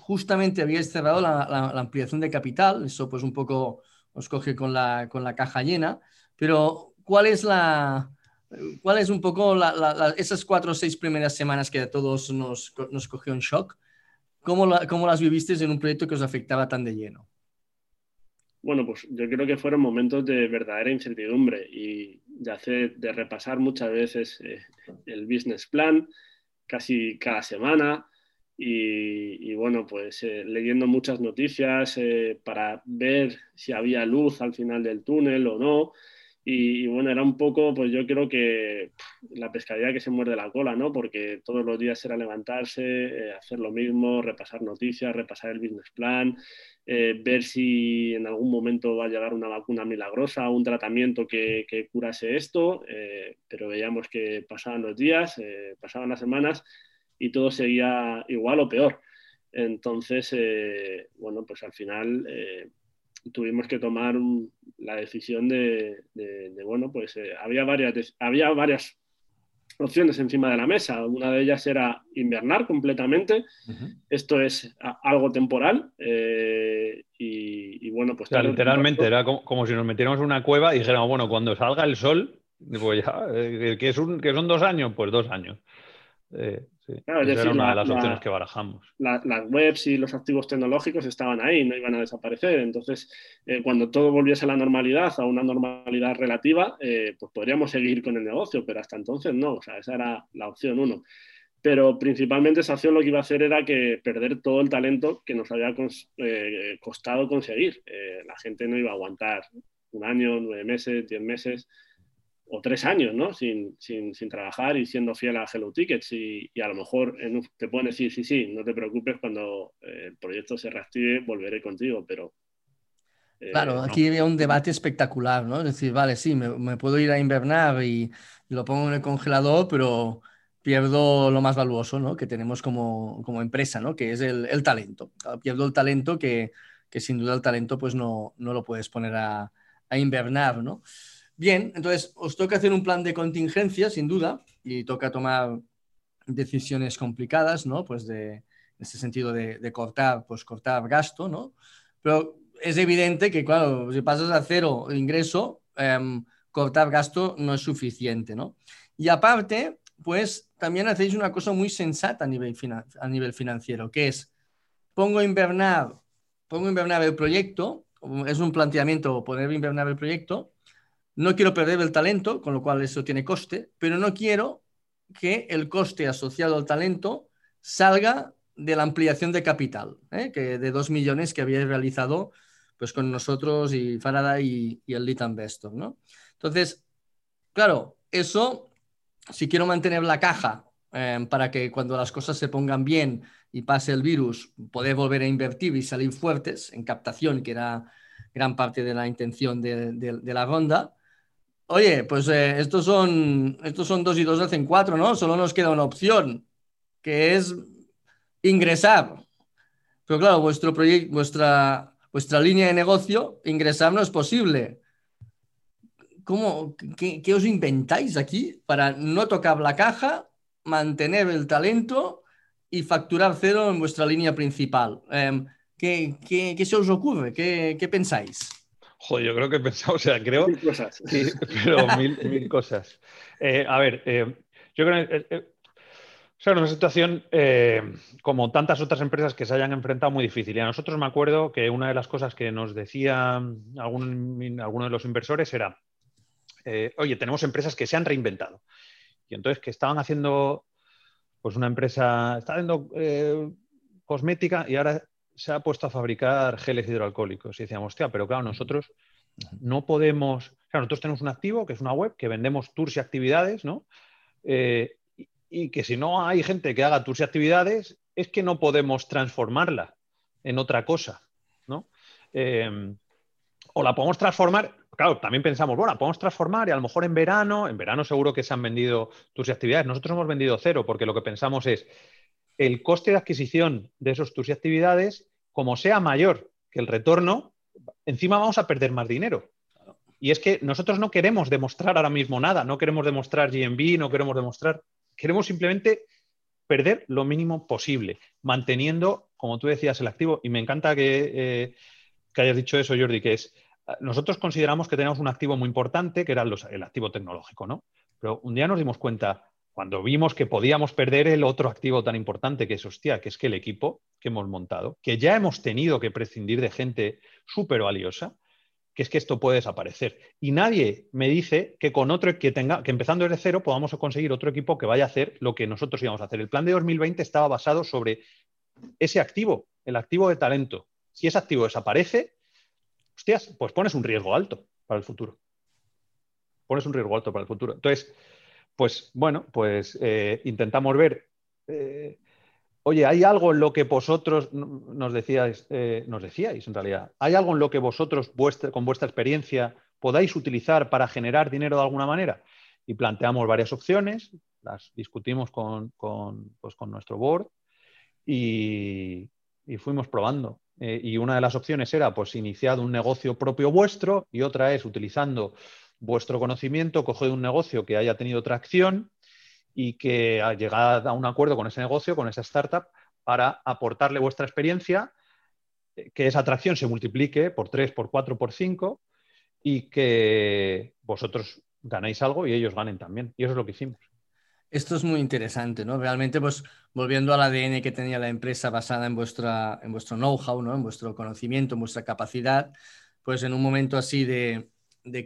justamente habíais cerrado la, ampliación de capital, eso pues un poco os coge con la, con la caja llena, pero ¿cuál es la... ¿Cuál es un poco esas cuatro o seis primeras semanas que a todos nos, nos cogió un shock? ¿Cómo, las viviste en un proyecto que os afectaba tan de lleno? Bueno, pues yo creo que fueron momentos de verdadera incertidumbre y de hacer, de repasar muchas veces eh, el business plan, casi cada semana, y, bueno, pues eh, leyendo muchas noticias eh, para ver si había luz al final del túnel o no. Y, bueno, era un poco, pues yo creo que la pescadilla que se muerde la cola, ¿no? Porque todos los días era levantarse, eh, hacer lo mismo, repasar noticias, repasar el business plan, eh, ver si en algún momento va a llegar una vacuna milagrosa, un tratamiento que, que curase esto, eh, pero veíamos que pasaban los días, pasaban las semanas y todo seguía igual o peor. Entonces, bueno, pues al final tuvimos que tomar la decisión de, bueno, pues eh, había, varias, había varias opciones encima de la mesa. Una de ellas era invernar completamente. Esto es algo temporal. Eh, y, bueno, pues... literalmente era como, si nos metiéramos en una cueva y dijéramos, bueno, cuando salga el sol, pues ya, eh, que, es un, que son dos años, pues dos años. Claro, era una de las opciones que barajamos. las webs y los activos tecnológicos estaban ahí, no iban a desaparecer. Entonces, eh, cuando todo volviese a la normalidad, a una normalidad relativa, eh, pues podríamos seguir con el negocio, pero hasta entonces no. O sea, esa era la opción uno. Pero principalmente esa opción lo que iba a hacer era que perder todo el talento que nos había eh, costado conseguir. la gente no iba a aguantar un año, nueve meses, diez meses o tres años, ¿no? Sin, sin, sin, trabajar y siendo fiel a Hello Tickets. Y, y a lo mejor te pueden decir, sí, sí, no te preocupes, cuando eh, el proyecto se reactive, volveré contigo, pero... Eh, claro, aquí había un debate espectacular, ¿no? Es decir, vale, sí, me, me puedo ir a invernar y, lo pongo en el congelador, pero pierdo lo más valuoso, ¿no? Que tenemos como, como empresa, ¿no? Que es el, el talento. Pierdo el talento que, que, sin duda el talento pues no, no lo puedes poner a, a invernar, ¿no? Bien, entonces os toca hacer un plan de contingencia, sin duda, y toca tomar decisiones complicadas, ¿no? Pues de, en ese sentido de, cortar, pues cortar gasto, ¿no? Pero es evidente que, claro, si pasas a cero ingreso, em, cortar gasto no es suficiente, ¿no? Y aparte, pues también hacéis una cosa muy sensata a nivel, a nivel financiero, que es, pongo a invernar, pongo a invernar el proyecto, es un planteamiento poner a invernar el proyecto, no quiero perder el talento, con lo cual eso tiene coste, pero no quiero que el coste asociado al talento salga de la ampliación de capital, ¿eh? que de dos millones que había realizado pues, con nosotros y Faraday y, el Lead Investor. ¿no? Entonces, claro, eso, si quiero mantener la caja eh, para que cuando las cosas se pongan bien y pase el virus, poder volver a invertir y salir fuertes en captación, que era gran parte de la intención de, la ronda. Oye, pues eh, estos, son, estos son dos y dos hacen cuatro, ¿no? Solo nos queda una opción, que es ingresar. Pero claro, vuestro proyecto, vuestra, vuestra línea de negocio, ingresar no es posible. ¿Cómo, qué, os inventáis aquí para no tocar la caja, mantener el talento y facturar cero en vuestra línea principal? Em, ¿qué, qué, se os ocurre? ¿Qué, qué pensáis? Joder, yo creo que he pensado, o sea, creo. Mil cosas. pero mil, cosas. Eh, a ver, eh, yo creo que eh, o sea, una situación eh, como tantas otras empresas que se hayan enfrentado muy difícil. Y a nosotros me acuerdo que una de las cosas que nos decía algún, alguno de los inversores era, eh, oye, tenemos empresas que se han reinventado. Y entonces que estaban haciendo, pues una empresa, está haciendo eh, cosmética y ahora se ha puesto a fabricar geles hidroalcohólicos. Y decíamos, hostia, pero claro, nosotros no podemos, claro, nosotros tenemos un activo que es una web que vendemos tours y actividades, ¿no? y que si no hay gente que haga tus actividades, es que no podemos transformarla en otra cosa, ¿no? Em, o la podemos transformar, claro, también pensamos, bueno, la podemos transformar y a lo mejor en verano, en verano seguro que se han vendido tus actividades, nosotros hemos vendido cero porque lo que pensamos es el coste de adquisición de esos tus actividades, como sea mayor que el retorno, encima vamos a perder más dinero. Y es que nosotros no queremos demostrar ahora mismo nada, no queremos demostrar GMB, no queremos demostrar Queremos simplemente perder lo mínimo posible, manteniendo, como tú decías, el activo. Y me encanta que, eh, hayas dicho eso, Jordi, que es, nosotros consideramos que tenemos un activo muy importante, que era el activo tecnológico, ¿no? Pero un día nos dimos cuenta, cuando vimos que podíamos perder el otro activo tan importante, que es, hostia, que es que el equipo que hemos montado, que ya hemos tenido que prescindir de gente súper valiosa, que es que esto puede desaparecer. Y nadie me dice que con otro que tenga, que empezando desde cero podamos conseguir otro equipo que vaya a hacer lo que nosotros íbamos a hacer. El plan de 2020 estaba basado sobre ese activo, el activo de talento. Si ese activo desaparece, hostias, pues pones un riesgo alto para el futuro. Pones un riesgo alto para el futuro. Entonces, pues bueno, pues eh, intentamos ver eh, Oye, ¿hay algo en lo que vosotros nos decíais, eh, nos decíais en realidad, ¿hay algo en lo que vosotros con vuestra experiencia podáis utilizar para generar dinero de alguna manera? Y planteamos varias opciones, las discutimos con, pues, nuestro board y, fuimos probando. Y una de las opciones era pues iniciar un negocio propio vuestro y otra es utilizando vuestro conocimiento, coger un negocio que haya tenido tracción y que llegado a un acuerdo con ese negocio, con esa startup, para aportarle vuestra experiencia, eh, que esa atracción se multiplique por 3, por 4, por 5 y que vosotros ganéis algo y ellos ganen también. Y eso es lo que hicimos. Esto es muy interesante, ¿no? Realmente, pues volviendo al ADN que tenía la empresa basada en, vuestra, en vuestro know-how, ¿no? En vuestro conocimiento, en vuestra capacidad, pues en un momento así de,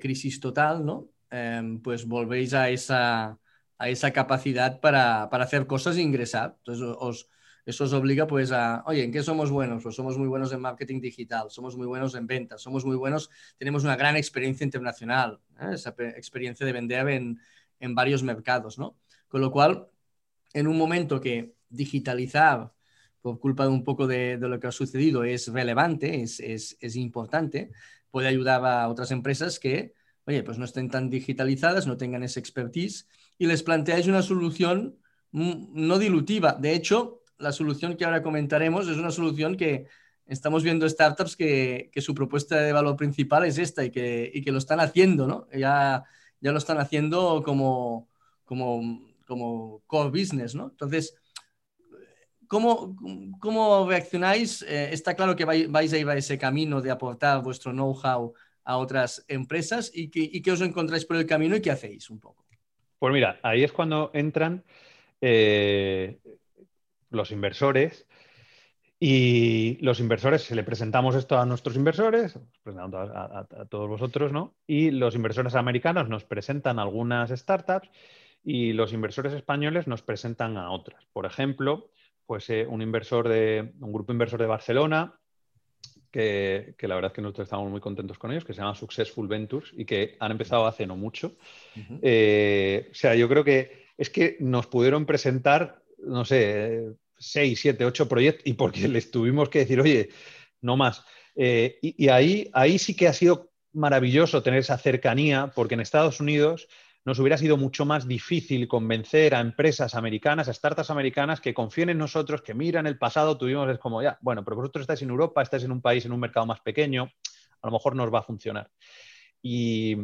crisis total, ¿no? Em, pues volvéis a esa, a esa capacidad para, hacer cosas e ingresar. Entonces, eso os obliga pues a, oye, ¿en qué somos buenos? Pues somos muy buenos en marketing digital, somos muy buenos en ventas, somos muy buenos, tenemos una gran experiencia internacional, ¿eh? esa experiencia de vender en, varios mercados, ¿no? Con lo cual, en un momento que digitalizar, por culpa de un poco de, lo que ha sucedido, es relevante, es, es importante, puede ayudar a otras empresas que, oye, pues no estén tan digitalizadas, no tengan esa expertise y les planteáis una solución no dilutiva. De hecho, la solución que ahora comentaremos es una solución que estamos viendo startups que, su propuesta de valor principal es esta y que, que lo están haciendo, ¿no? Ya, ya lo están haciendo como, como, como core business, ¿no? Entonces, ¿cómo, cómo reaccionáis? Eh, está claro que vais a ir a ese camino de aportar vuestro know-how a otras empresas y que, y que os encontráis por el camino y qué hacéis un poco. Pues mira, ahí es cuando entran eh, los inversores y los inversores, se le presentamos esto a nuestros inversores, presentando a, todos vosotros, ¿no? Y los inversores americanos nos presentan algunas startups y los inversores españoles nos presentan a otras. Por ejemplo, pues eh, un inversor de un grupo inversor de Barcelona que, la verdad es que nosotros estamos muy contentos con ellos, que se llama Successful Ventures y que han empezado hace no mucho. Eh, o sea, yo creo que es que nos pudieron presentar, no sé, seis, siete, ocho proyectos y porque les tuvimos que decir, oye, no más. Eh, y, ahí, ahí sí que ha sido maravilloso tener esa cercanía, porque en Estados Unidos nos hubiera sido mucho más difícil convencer a empresas americanas, a startups americanas que confíen en nosotros, que miran el pasado, tuvimos, es como, ya, bueno, pero vosotros estáis en Europa, estáis en un país, en un mercado más pequeño, a lo mejor nos va a funcionar. Y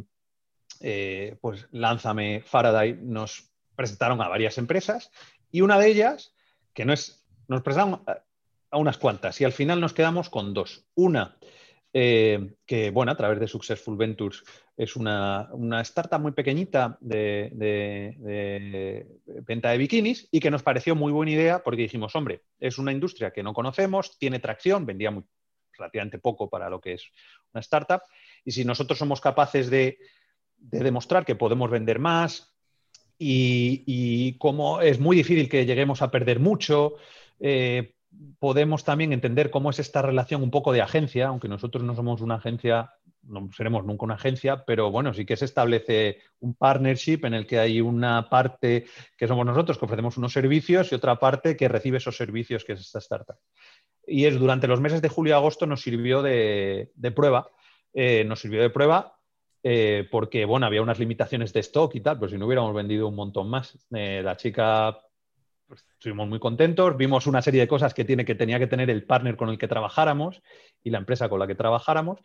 eh, pues Lánzame, Faraday, nos presentaron a varias empresas y una de ellas, que no es, nos presentaron a unas cuantas y al final nos quedamos con dos. Una, eh, que bueno, a través de Successful Ventures es una, startup muy pequeñita de, venta de bikinis y que nos pareció muy buena idea porque dijimos, hombre, es una industria que no conocemos, tiene tracción, vendía relativamente poco para lo que es una startup y si nosotros somos capaces de, demostrar que podemos vender más y, como es muy difícil que lleguemos a perder mucho, eh, podemos también entender cómo es esta relación un poco de agencia, aunque nosotros no somos una agencia, no seremos nunca una agencia, pero bueno, sí que se establece un partnership en el que hay una parte que somos nosotros, que ofrecemos unos servicios, y otra parte que recibe esos servicios, que es esta startup. Y es durante los meses de julio y agosto nos sirvió de, prueba, eh, nos sirvió de prueba eh, porque, bueno, había unas limitaciones de stock y tal, pero si no hubiéramos vendido un montón más. Eh, la chica pues, estuvimos muy contentos, vimos una serie de cosas que, tiene, que tenía que tener el partner con el que trabajáramos y la empresa con la que trabajáramos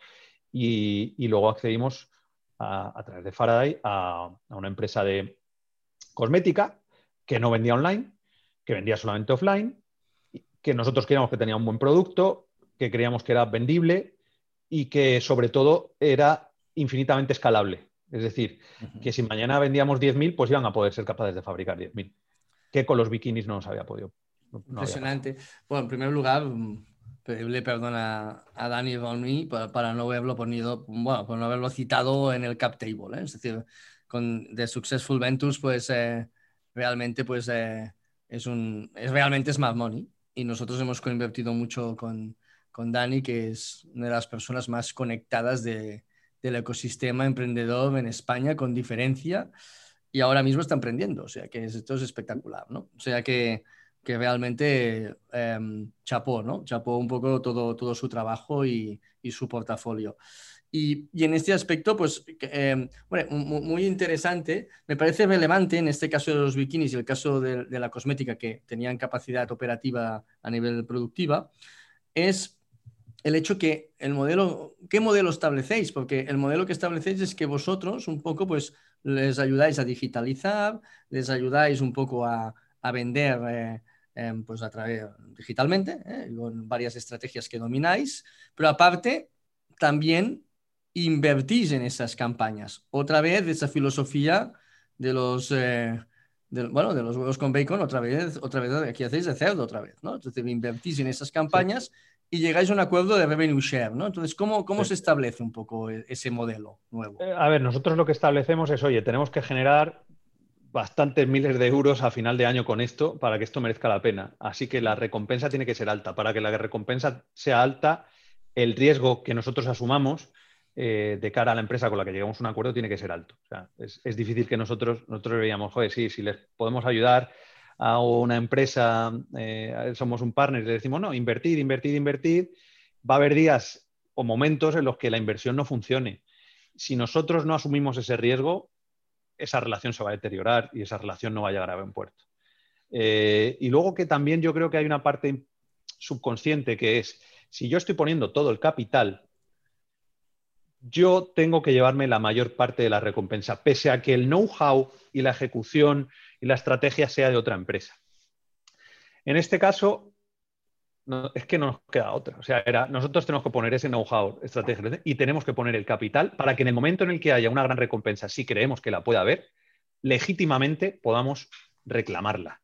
y, luego accedimos a, través de Faraday a, una empresa de cosmética que no vendía online, que vendía solamente offline, que nosotros creíamos que tenía un buen producto, que creíamos que era vendible y que sobre todo era infinitamente escalable. Es decir, que si mañana vendíamos 10.000, pues iban a poder ser capaces de fabricar 10.000 que con los bikinis no nos había podido. Impresionante. bueno, en primer lugar, mm, pedirle perdón a, Dani Ronny para, no haberlo ponido, bueno, por no haberlo citado en el cap table. ¿eh? Es decir, con The Successful Ventures, pues eh, realmente pues, eh, es, un, es realmente smart money. Y nosotros hemos invertido mucho con, con Dani, que es una de las personas más conectadas de, del ecosistema emprendedor en España, con diferencia y ahora mismo está emprendiendo, o sea que esto es espectacular, ¿no? O sea que, que realmente em, chapó, ¿no? Chapó un poco todo, todo su trabajo y, y su portafolio. Y, y, en este aspecto, pues, em, bueno, muy interesante, me parece relevante en este caso de los bikinis y el caso de, de, la cosmética que tenían capacidad operativa a nivel productiva, es el hecho que el modelo, ¿qué modelo establecéis? Porque el modelo que establecéis es que vosotros un poco, pues, les ayudáis a digitalizar, les ayudáis un poco a, vender eh, em, pues a través digitalmente, eh, con varias estrategias que domináis, pero aparte también invertís en esas campañas. Otra vez esa filosofía de los, eh, bueno, de los huevos con bacon, otra vez, otra vez aquí hacéis de cerdo otra vez, ¿no? Entonces invertís en esas campañas y llegáis a un acuerdo de revenue share, ¿no? Entonces, ¿cómo, cómo se establece un poco e, ese modelo nuevo? Eh, a ver, nosotros lo que establecemos es, oye, tenemos que generar bastantes miles de euros a final de año con esto para que esto merezca la pena. Así que la recompensa tiene que ser alta. Para que la recompensa sea alta, el riesgo que nosotros asumamos eh, de cara a la empresa con la que llegamos a un acuerdo tiene que ser alto. O sea, es, es, difícil que nosotros, nosotros veamos, joder, sí, si les podemos ayudar a una empresa, eh, somos un partner, le decimos, no, invertir, invertir, invertir, va a haber días o momentos en los que la inversión no funcione. Si nosotros no asumimos ese riesgo, esa relación se va a deteriorar y esa relación no va a llegar a buen puerto. Eh, y luego que también yo creo que hay una parte subconsciente que es, si yo estoy poniendo todo el capital, yo tengo que llevarme la mayor parte de la recompensa, pese a que el know-how y la ejecución y la estrategia sea de otra empresa. En este caso, es que no nos queda otra. O sea, era, nosotros tenemos que poner ese know-how estratégico y tenemos que poner el capital para que en el momento en el que haya una gran recompensa, si creemos que la pueda haber, legítimamente podamos reclamarla.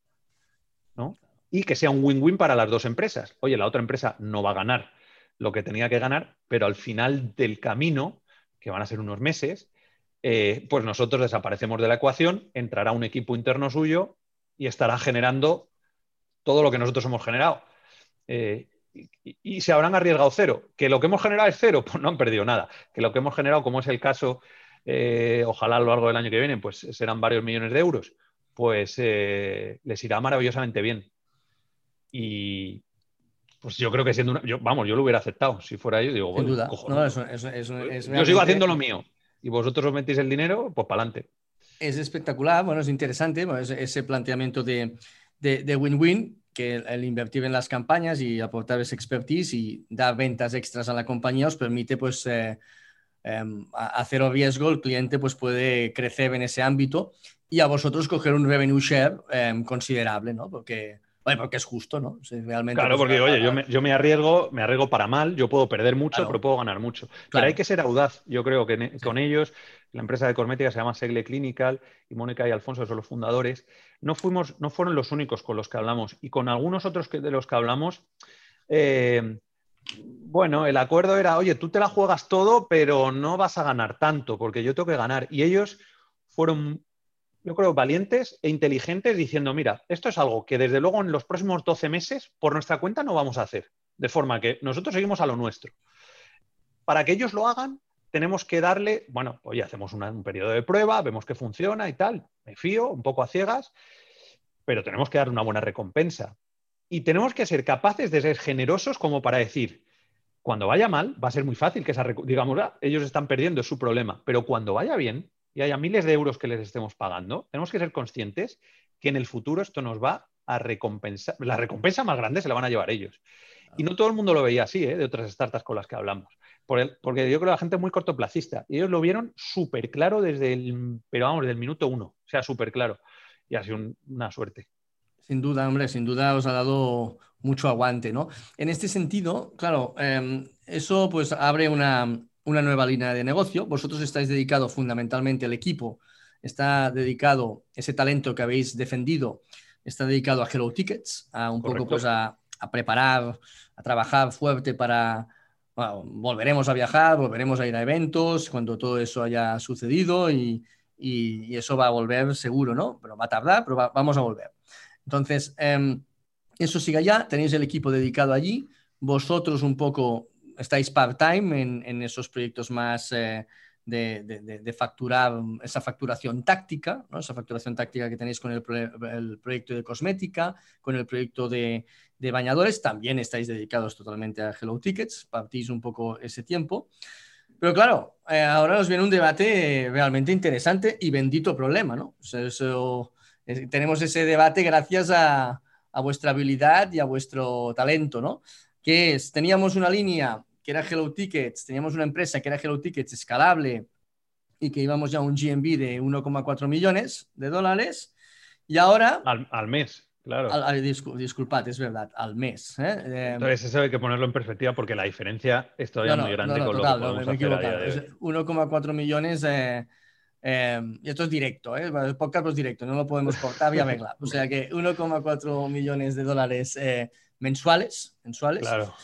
Y que sea un win-win para las dos empresas. Oye, la otra empresa no va a ganar lo que tenía que ganar, pero al final del camino, que van a ser unos meses, eh, pues nosotros desaparecemos de la ecuación, entrará un equipo interno suyo y estará generando todo lo que nosotros hemos generado. Eh, y, se habrán arriesgado cero. ¿Que lo que hemos generado es cero? Pues no han perdido nada. Que lo que hemos generado, como es el caso, eh, ojalá a lo largo del año que viene, pues serán varios millones de euros, pues les irá maravillosamente bien. Y pues yo creo que siendo una, yo, vamos, yo lo hubiera aceptado. Si fuera yo, digo, Sin duda. yo sigo haciendo lo mío y vosotros os metéis el dinero, pues para adelante. Es espectacular, bueno, es interesante ese planteamiento de win-win, que el, invertir en las campañas y aportar ese expertise y dar ventas extras a la compañía os permite pues eh, cero riesgo el cliente pues puede crecer en ese ámbito y a vosotros coger un revenue share em, considerable, ¿no? Porque porque es justo, ¿no? realmente, claro, porque oye, yo me, yo me, arriesgo, me arriesgo para mal, yo puedo perder mucho, pero puedo ganar mucho. Pero hay que ser audaz, yo creo que con ellos, la empresa de cosmética se llama Segle Clinical y Mónica y Alfonso son los fundadores, no, fuimos, no fueron los únicos con los que hablamos y con algunos otros de los que hablamos, eh, bueno, el acuerdo era, oye, tú te la juegas todo, pero no vas a ganar tanto, porque yo tengo que ganar. Y ellos fueron yo creo, valientes e inteligentes diciendo, mira, esto es algo que desde luego en los próximos 12 meses por nuestra cuenta no vamos a hacer. De forma que nosotros seguimos a lo nuestro. Para que ellos lo hagan, tenemos que darle, bueno, oye, hacemos un periodo de prueba, vemos que funciona y tal, me fío, un poco a ciegas, pero tenemos que dar una buena recompensa. Y tenemos que ser capaces de ser generosos como para decir, cuando vaya mal, va a ser muy fácil que esa, digamos, ah, ellos están perdiendo, es su problema, pero cuando vaya bien, y haya miles de euros que les estemos pagando, tenemos que ser conscientes que en el futuro esto nos va a recompensar. La recompensa más grande se la van a llevar ellos. Y no todo el mundo lo veía así, ¿eh? de otras startups con las que hablamos. porque yo creo que la gente es muy cortoplacista. Y ellos lo vieron súper claro desde el, pero vamos, desde el minuto uno. O sea, súper claro. Y ha sido una suerte. Sin duda, hombre, sin duda os ha dado mucho aguante, ¿no? En este sentido, claro, em, eso pues abre una, una nueva línea de negocio. Vosotros estáis dedicados fundamentalmente al equipo, está dedicado ese talento que habéis defendido, está dedicado a Hello Tickets, a un poco pues a, preparar, a trabajar fuerte para... volveremos a viajar, volveremos a ir a eventos cuando todo eso haya sucedido y, eso va a volver seguro, ¿no? Pero va a tardar, pero vamos a volver. Entonces, em, eso sigue allá, tenéis el equipo dedicado allí, vosotros un poco estáis part-time en, esos proyectos más eh, de, facturar, esa facturación táctica, ¿no? esa facturación táctica que tenéis con el, proyecto de cosmética, con el proyecto de, bañadores, también estáis dedicados totalmente a Hello Tickets, partís un poco ese tiempo. Pero claro, eh, ahora nos viene un debate realmente interesante y bendito problema, ¿no? tenemos ese debate gracias a, a vuestra habilidad y a vuestro talento, ¿no? Que es, teníamos una línea que era Hello Tickets, teníamos una empresa que era Hello Tickets escalable y que íbamos ya a un GMB de 1,4 millones de dólares y ahora... Al, mes. Claro. disculpad, es verdad, al mes. ¿eh? Eh, Entonces, eso hay que ponerlo en perspectiva porque la diferencia es todavía muy grande con lo que podemos hacer a día de 1,4 millones, eh, y esto es directo, ¿eh? el podcast es directo, no lo podemos cortar y arreglar. O sea que 1,4 millones de dólares mensuales, mensuales. Claro.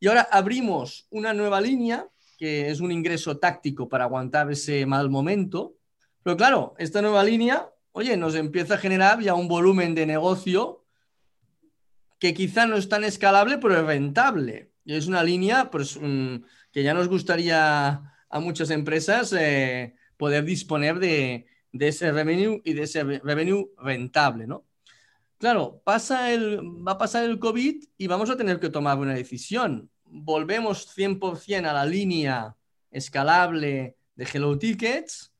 Y ahora abrimos una nueva línea, que es un ingreso táctico para aguantar ese mal momento. Pero claro, esta nueva línea, oye, nos empieza a generar ya un volumen de negocio que quizá no es tan escalable, pero es rentable. Y es una línea pues, mm, que ya nos gustaría a muchas empresas eh, poder disponer de, de, ese revenue y de ese revenue rentable, ¿no? Claro, pasa el, va a pasar el COVID y vamos a tener que tomar una decisión. Volvemos 100% a la línea escalable de Hello Tickets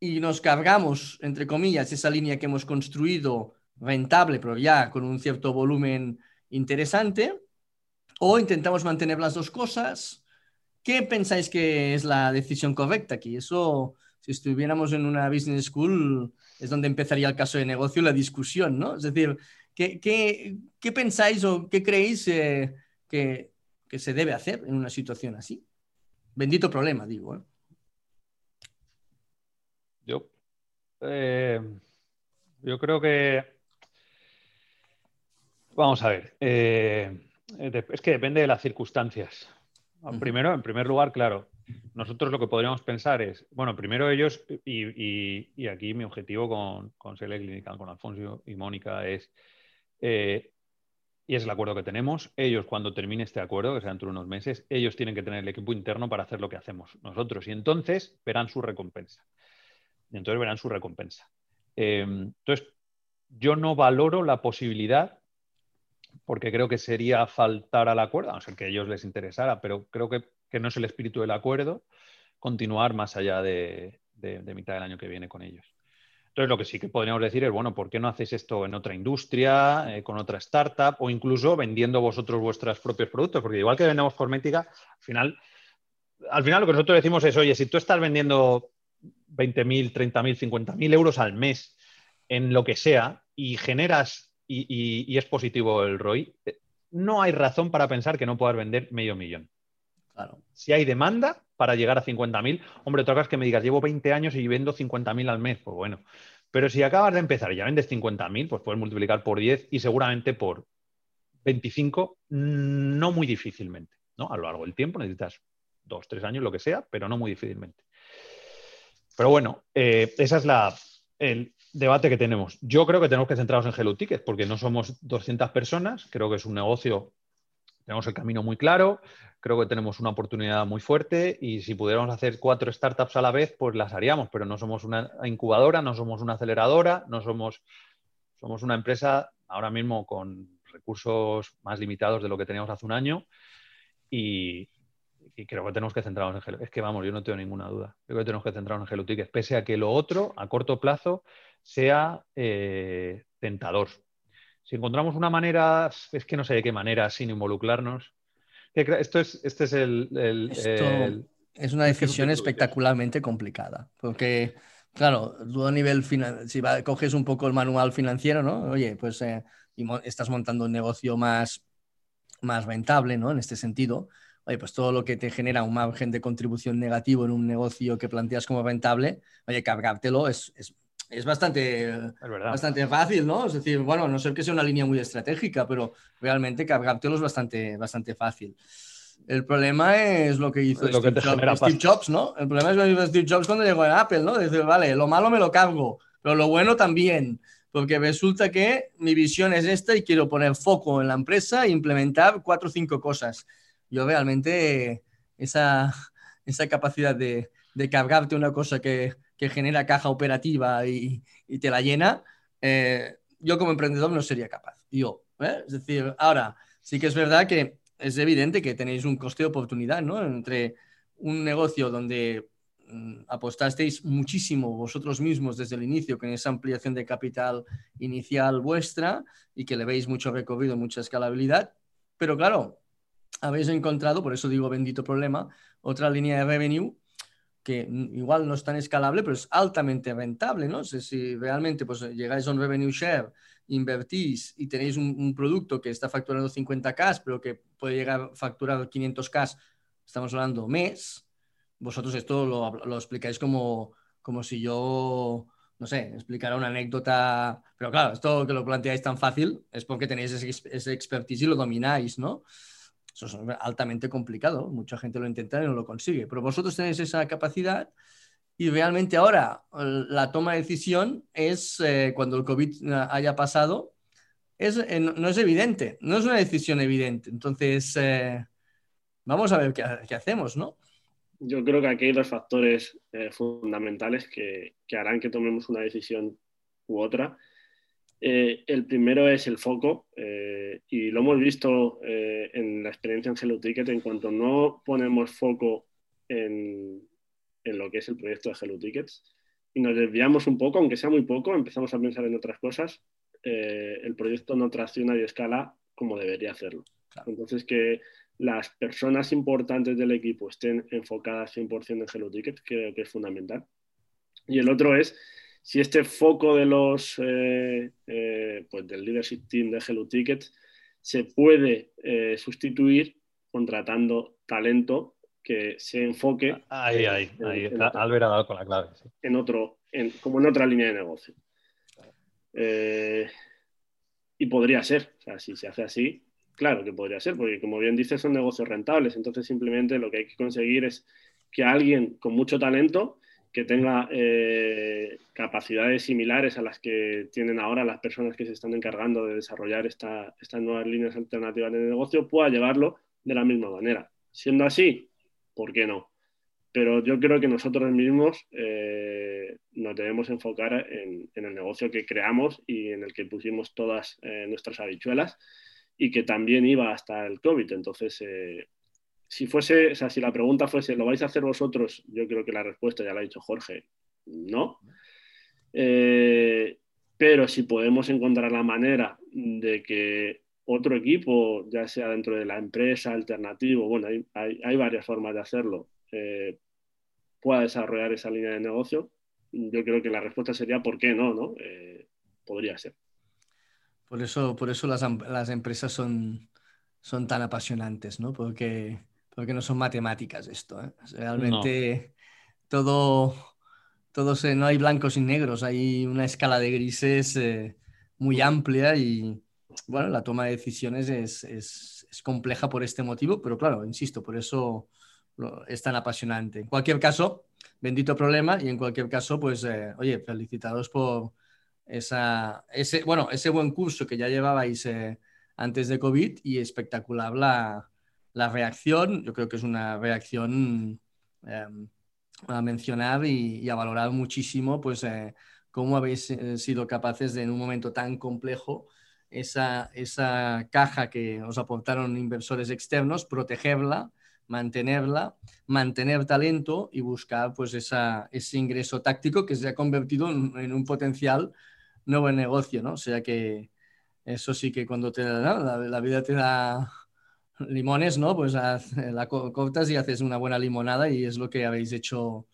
y nos cargamos, entre comillas, esa línea que hemos construido rentable, pero ya con un cierto volumen interesante, o intentamos mantener las dos cosas. ¿Qué pensáis que es la decisión correcta aquí? Eso, si estuviéramos en una business school, es donde empezaría el caso de negocio, la discusión, ¿no? Es decir, ¿qué, qué, pensáis o qué creéis eh, que, se debe hacer en una situación así? Bendito problema, digo. ¿eh? Yo, eh, yo creo que... Vamos a ver. es que depende de las circunstancias. Primero, en primer lugar, claro, nosotros lo que podríamos pensar es, bueno, primero ellos, y, aquí mi objetivo con, con Clinical, con Alfonso y Mónica es, eh, y es el acuerdo que tenemos, ellos cuando termine este acuerdo, que será dentro de unos meses, ellos tienen que tener el equipo interno para hacer lo que hacemos nosotros, y entonces verán su recompensa. Y entonces verán su recompensa. Eh, entonces, yo no valoro la posibilidad porque creo que sería faltar al acuerdo, a no ser que a ellos les interesara, pero creo que, no es el espíritu del acuerdo continuar más allá de, mitad del año que viene con ellos. Entonces, lo que sí que podríamos decir es, bueno, ¿por qué no hacéis esto en otra industria, eh, con otra startup o incluso vendiendo vosotros vuestros propios productos? Porque igual que vendemos cosmética, al final, al final lo que nosotros decimos es, oye, si tú estás vendiendo 20.000, 30.000, 50.000 euros al mes en lo que sea y generas y, es positivo el ROI, eh, no hay razón para pensar que no puedas vender medio millón. Claro. Si hay demanda para llegar a 50.000, hombre, es que me digas, llevo 20 años y vendo 50.000 al mes, pues bueno. Pero si acabas de empezar y ya vendes 50.000, pues puedes multiplicar por 10 y seguramente por 25, no muy difícilmente. ¿no? A lo largo del tiempo necesitas dos, tres años, lo que sea, pero no muy difícilmente. Pero bueno, eh, esa es la, el, debate que tenemos. Yo creo que tenemos que centrarnos en Hello Tickets porque no somos 200 personas, creo que es un negocio, tenemos el camino muy claro, creo que tenemos una oportunidad muy fuerte y si pudiéramos hacer cuatro startups a la vez, pues las haríamos, pero no somos una incubadora, no somos una aceleradora, no somos, somos una empresa ahora mismo con recursos más limitados de lo que teníamos hace un año y, creo que tenemos que centrarnos en Hello. Es que vamos, yo no tengo ninguna duda. Creo que tenemos que centrarnos en Hello Tickets, pese a que lo otro, a corto plazo, sea eh, tentador. Si encontramos una manera, es que no sé de qué manera, sin involucrarnos. Esto es, este es el, es una decisión espectacularmente complicada, porque, claro, tú a nivel si coges un poco el manual financiero, ¿no? Oye, pues eh, estás montando un negocio más, más rentable, ¿no? En este sentido, oye, pues todo lo que te genera un margen de contribución negativo en un negocio que planteas como rentable, oye, cargártelo es, es es bastante, bastante fácil, ¿no? Es decir, bueno, no sé que sea una línea muy estratégica, pero realmente cargártelo es bastante, bastante fácil. El problema es lo que hizo Steve, Jobs, ¿no? El problema es lo que hizo Steve Jobs cuando llegó a Apple, ¿no? Decir, vale, lo malo me lo cargo, pero lo bueno también, porque resulta que mi visión es esta y quiero poner foco en la empresa e implementar cuatro o cinco cosas. Yo realmente esa, esa capacidad de, de cargarte una cosa que, que genera caja operativa y, te la llena, eh, yo como emprendedor no sería capaz. Yo, ¿eh? Es decir, ahora, sí que es verdad que es evidente que tenéis un coste de oportunidad, ¿no? Entre un negocio donde mm, apostasteis muchísimo vosotros mismos desde el inicio con esa ampliación de capital inicial vuestra y que le veis mucho recorrido, mucha escalabilidad, pero claro, habéis encontrado, por eso digo bendito problema, otra línea de revenue que igual no es tan escalable, pero es altamente rentable, ¿no? Si, realmente pues, llegáis a un revenue share, invertís y tenéis un, producto que está facturando 50K, pero que puede llegar a facturar 500K, estamos hablando mes, vosotros esto lo, explicáis como, como si yo, no sé, explicara una anécdota, pero claro, esto que lo planteáis tan fácil es porque tenéis ese, ese expertise y lo domináis, ¿no? Eso es altamente complicado, mucha gente lo intenta y no lo consigue, pero vosotros tenéis esa capacidad y realmente ahora la toma de decisión es eh, cuando el COVID haya pasado, es, eh, no es evidente, no es una decisión evidente. Entonces, eh, vamos a ver qué, qué, hacemos, ¿no? Yo creo que aquí hay dos factores fundamentales que, que harán que tomemos una decisión u otra. Eh, el primero es el foco eh, y lo hemos visto eh, en la experiencia en Hello Ticket. En cuanto no ponemos foco en, en, lo que es el proyecto de Hello Tickets y nos desviamos un poco, aunque sea muy poco, empezamos a pensar en otras cosas, el proyecto no tracciona y escala como debería hacerlo. Entonces, que las personas importantes del equipo estén enfocadas 100% en Hello Ticket creo que es fundamental. Y el otro es si este foco de los, eh, eh, pues del leadership team de Hello Ticket se puede eh, sustituir contratando talento que se enfoque. Ahí, ahí, ahí. Albert ha dado con la clave. En otro, como en otra línea de negocio. y podría ser, o sea, si se hace así, claro que podría ser, porque como bien dices, son negocios rentables. Entonces, simplemente lo que hay que conseguir es que alguien con mucho talento que tenga eh, capacidades similares a las que tienen ahora las personas que se están encargando de desarrollar esta, estas nuevas líneas alternativas de negocio, pueda llevarlo de la misma manera. Siendo así, ¿por qué no? Pero yo creo que nosotros mismos eh, nos debemos enfocar en, el negocio que creamos y en el que pusimos todas eh, nuestras habichuelas y que también iba hasta el COVID. Entonces, si fuese, o sea, si la pregunta fuese, ¿lo vais a hacer vosotros? Yo creo que la respuesta ya la ha dicho Jorge, no. pero si podemos encontrar la manera de que otro equipo, ya sea dentro de la empresa, alternativo, bueno, hay, varias formas de hacerlo, eh, pueda desarrollar esa línea de negocio, yo creo que la respuesta sería ¿por qué no? no? Eh, podría ser. Por eso, por eso las, las, empresas son, son tan apasionantes, ¿no? Porque, porque no son matemáticas esto. ¿eh? Realmente todo, todo se, no hay blancos y negros, hay una escala de grises muy amplia y, bueno, la toma de decisiones es, compleja por este motivo, pero claro, insisto, por eso es tan apasionante. En cualquier caso, bendito problema y en cualquier caso, pues, eh, oye, felicitados por esa, ese, bueno, ese buen curso que ya llevabais eh, antes de COVID y espectacular la, reacción. Yo creo que es una reacción em, a mencionar y, a valorar muchísimo, pues, eh, cómo habéis sido capaces de en un momento tan complejo esa, esa caja que os aportaron inversores externos, protegerla, mantenerla, mantener talento y buscar pues esa, ese ingreso táctico que se ha convertido en, un potencial nuevo negocio, ¿no? O sea que eso sí que cuando te da, la, vida te da limones, ¿no? Pues la cortas y haces una buena limonada y es lo que habéis hecho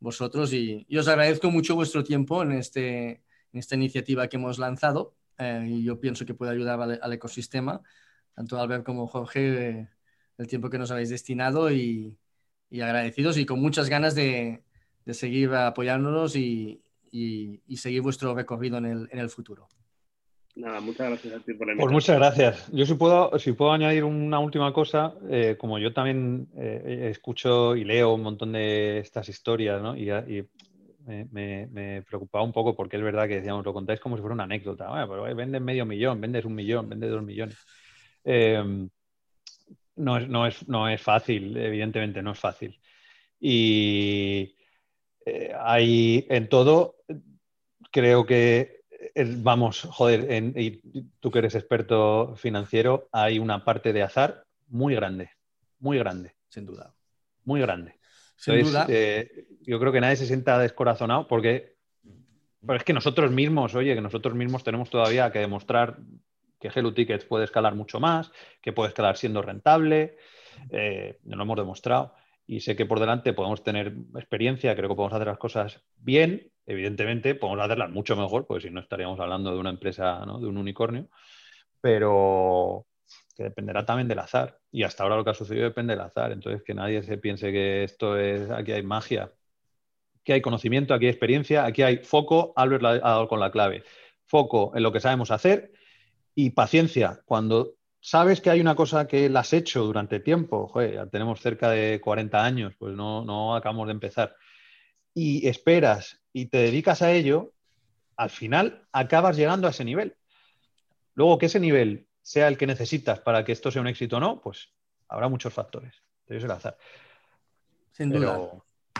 vosotros y, y os agradezco mucho vuestro tiempo en, este, en esta iniciativa que hemos lanzado eh, y yo pienso que puede ayudar al, ecosistema, tanto Albert como Jorge, eh, el tiempo que nos habéis destinado y, agradecidos y con muchas ganas de, seguir apoyándonos y, seguir vuestro recorrido en el, en el futuro. Nada, muchas gracias a ti por la Pues muchas gracias. Yo si puedo, si puedo añadir una última cosa, eh, como yo también escucho y leo un montón de estas historias, ¿no? y, me, preocupaba un poco porque es verdad que decíamos, lo contáis como si fuera una anécdota. Bueno, pero vendes medio millón, vendes un millón, vendes dos millones. Em, no, es, no, es, no es fácil, evidentemente no es fácil. Y eh, hay en todo, creo que, vamos, joder, y tú que eres experto financiero, hay una parte de azar muy grande, muy grande. Sin duda. Muy grande. Entonces, eh, yo creo que nadie se sienta descorazonado porque pero es que nosotros mismos, oye, que nosotros mismos tenemos todavía que demostrar que Hello Tickets puede escalar mucho más, que puede escalar siendo rentable, eh, lo hemos demostrado y sé que por delante podemos tener experiencia, creo que podemos hacer las cosas bien, evidentemente podemos hacerlas mucho mejor, porque si no estaríamos hablando de una empresa, ¿no? de un unicornio, pero, que dependerá también del azar. Y hasta ahora lo que ha sucedido depende del azar. Entonces, que nadie se piense que esto es, aquí hay magia. Aquí hay conocimiento, aquí hay experiencia, aquí hay foco. Albert ha dado con la clave. Foco en lo que sabemos hacer y paciencia. Cuando sabes que hay una cosa que la has hecho durante tiempo, joder, ya tenemos cerca de 40 años, pues no, no acabamos de empezar, y esperas y te dedicas a ello, al final acabas llegando a ese nivel. Luego que ese nivel sea el que necesitas para que esto sea un éxito o no, pues habrá muchos factores. el azar. Sin duda.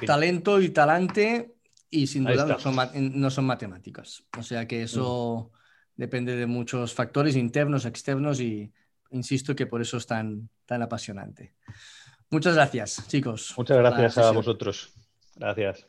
Talento y talante y sin duda no son, matemáticas. O sea que eso mm. depende de muchos factores internos, externos y insisto que por eso es tan, tan apasionante. Muchas gracias, chicos. Muchas gracias a vosotros. Gracias.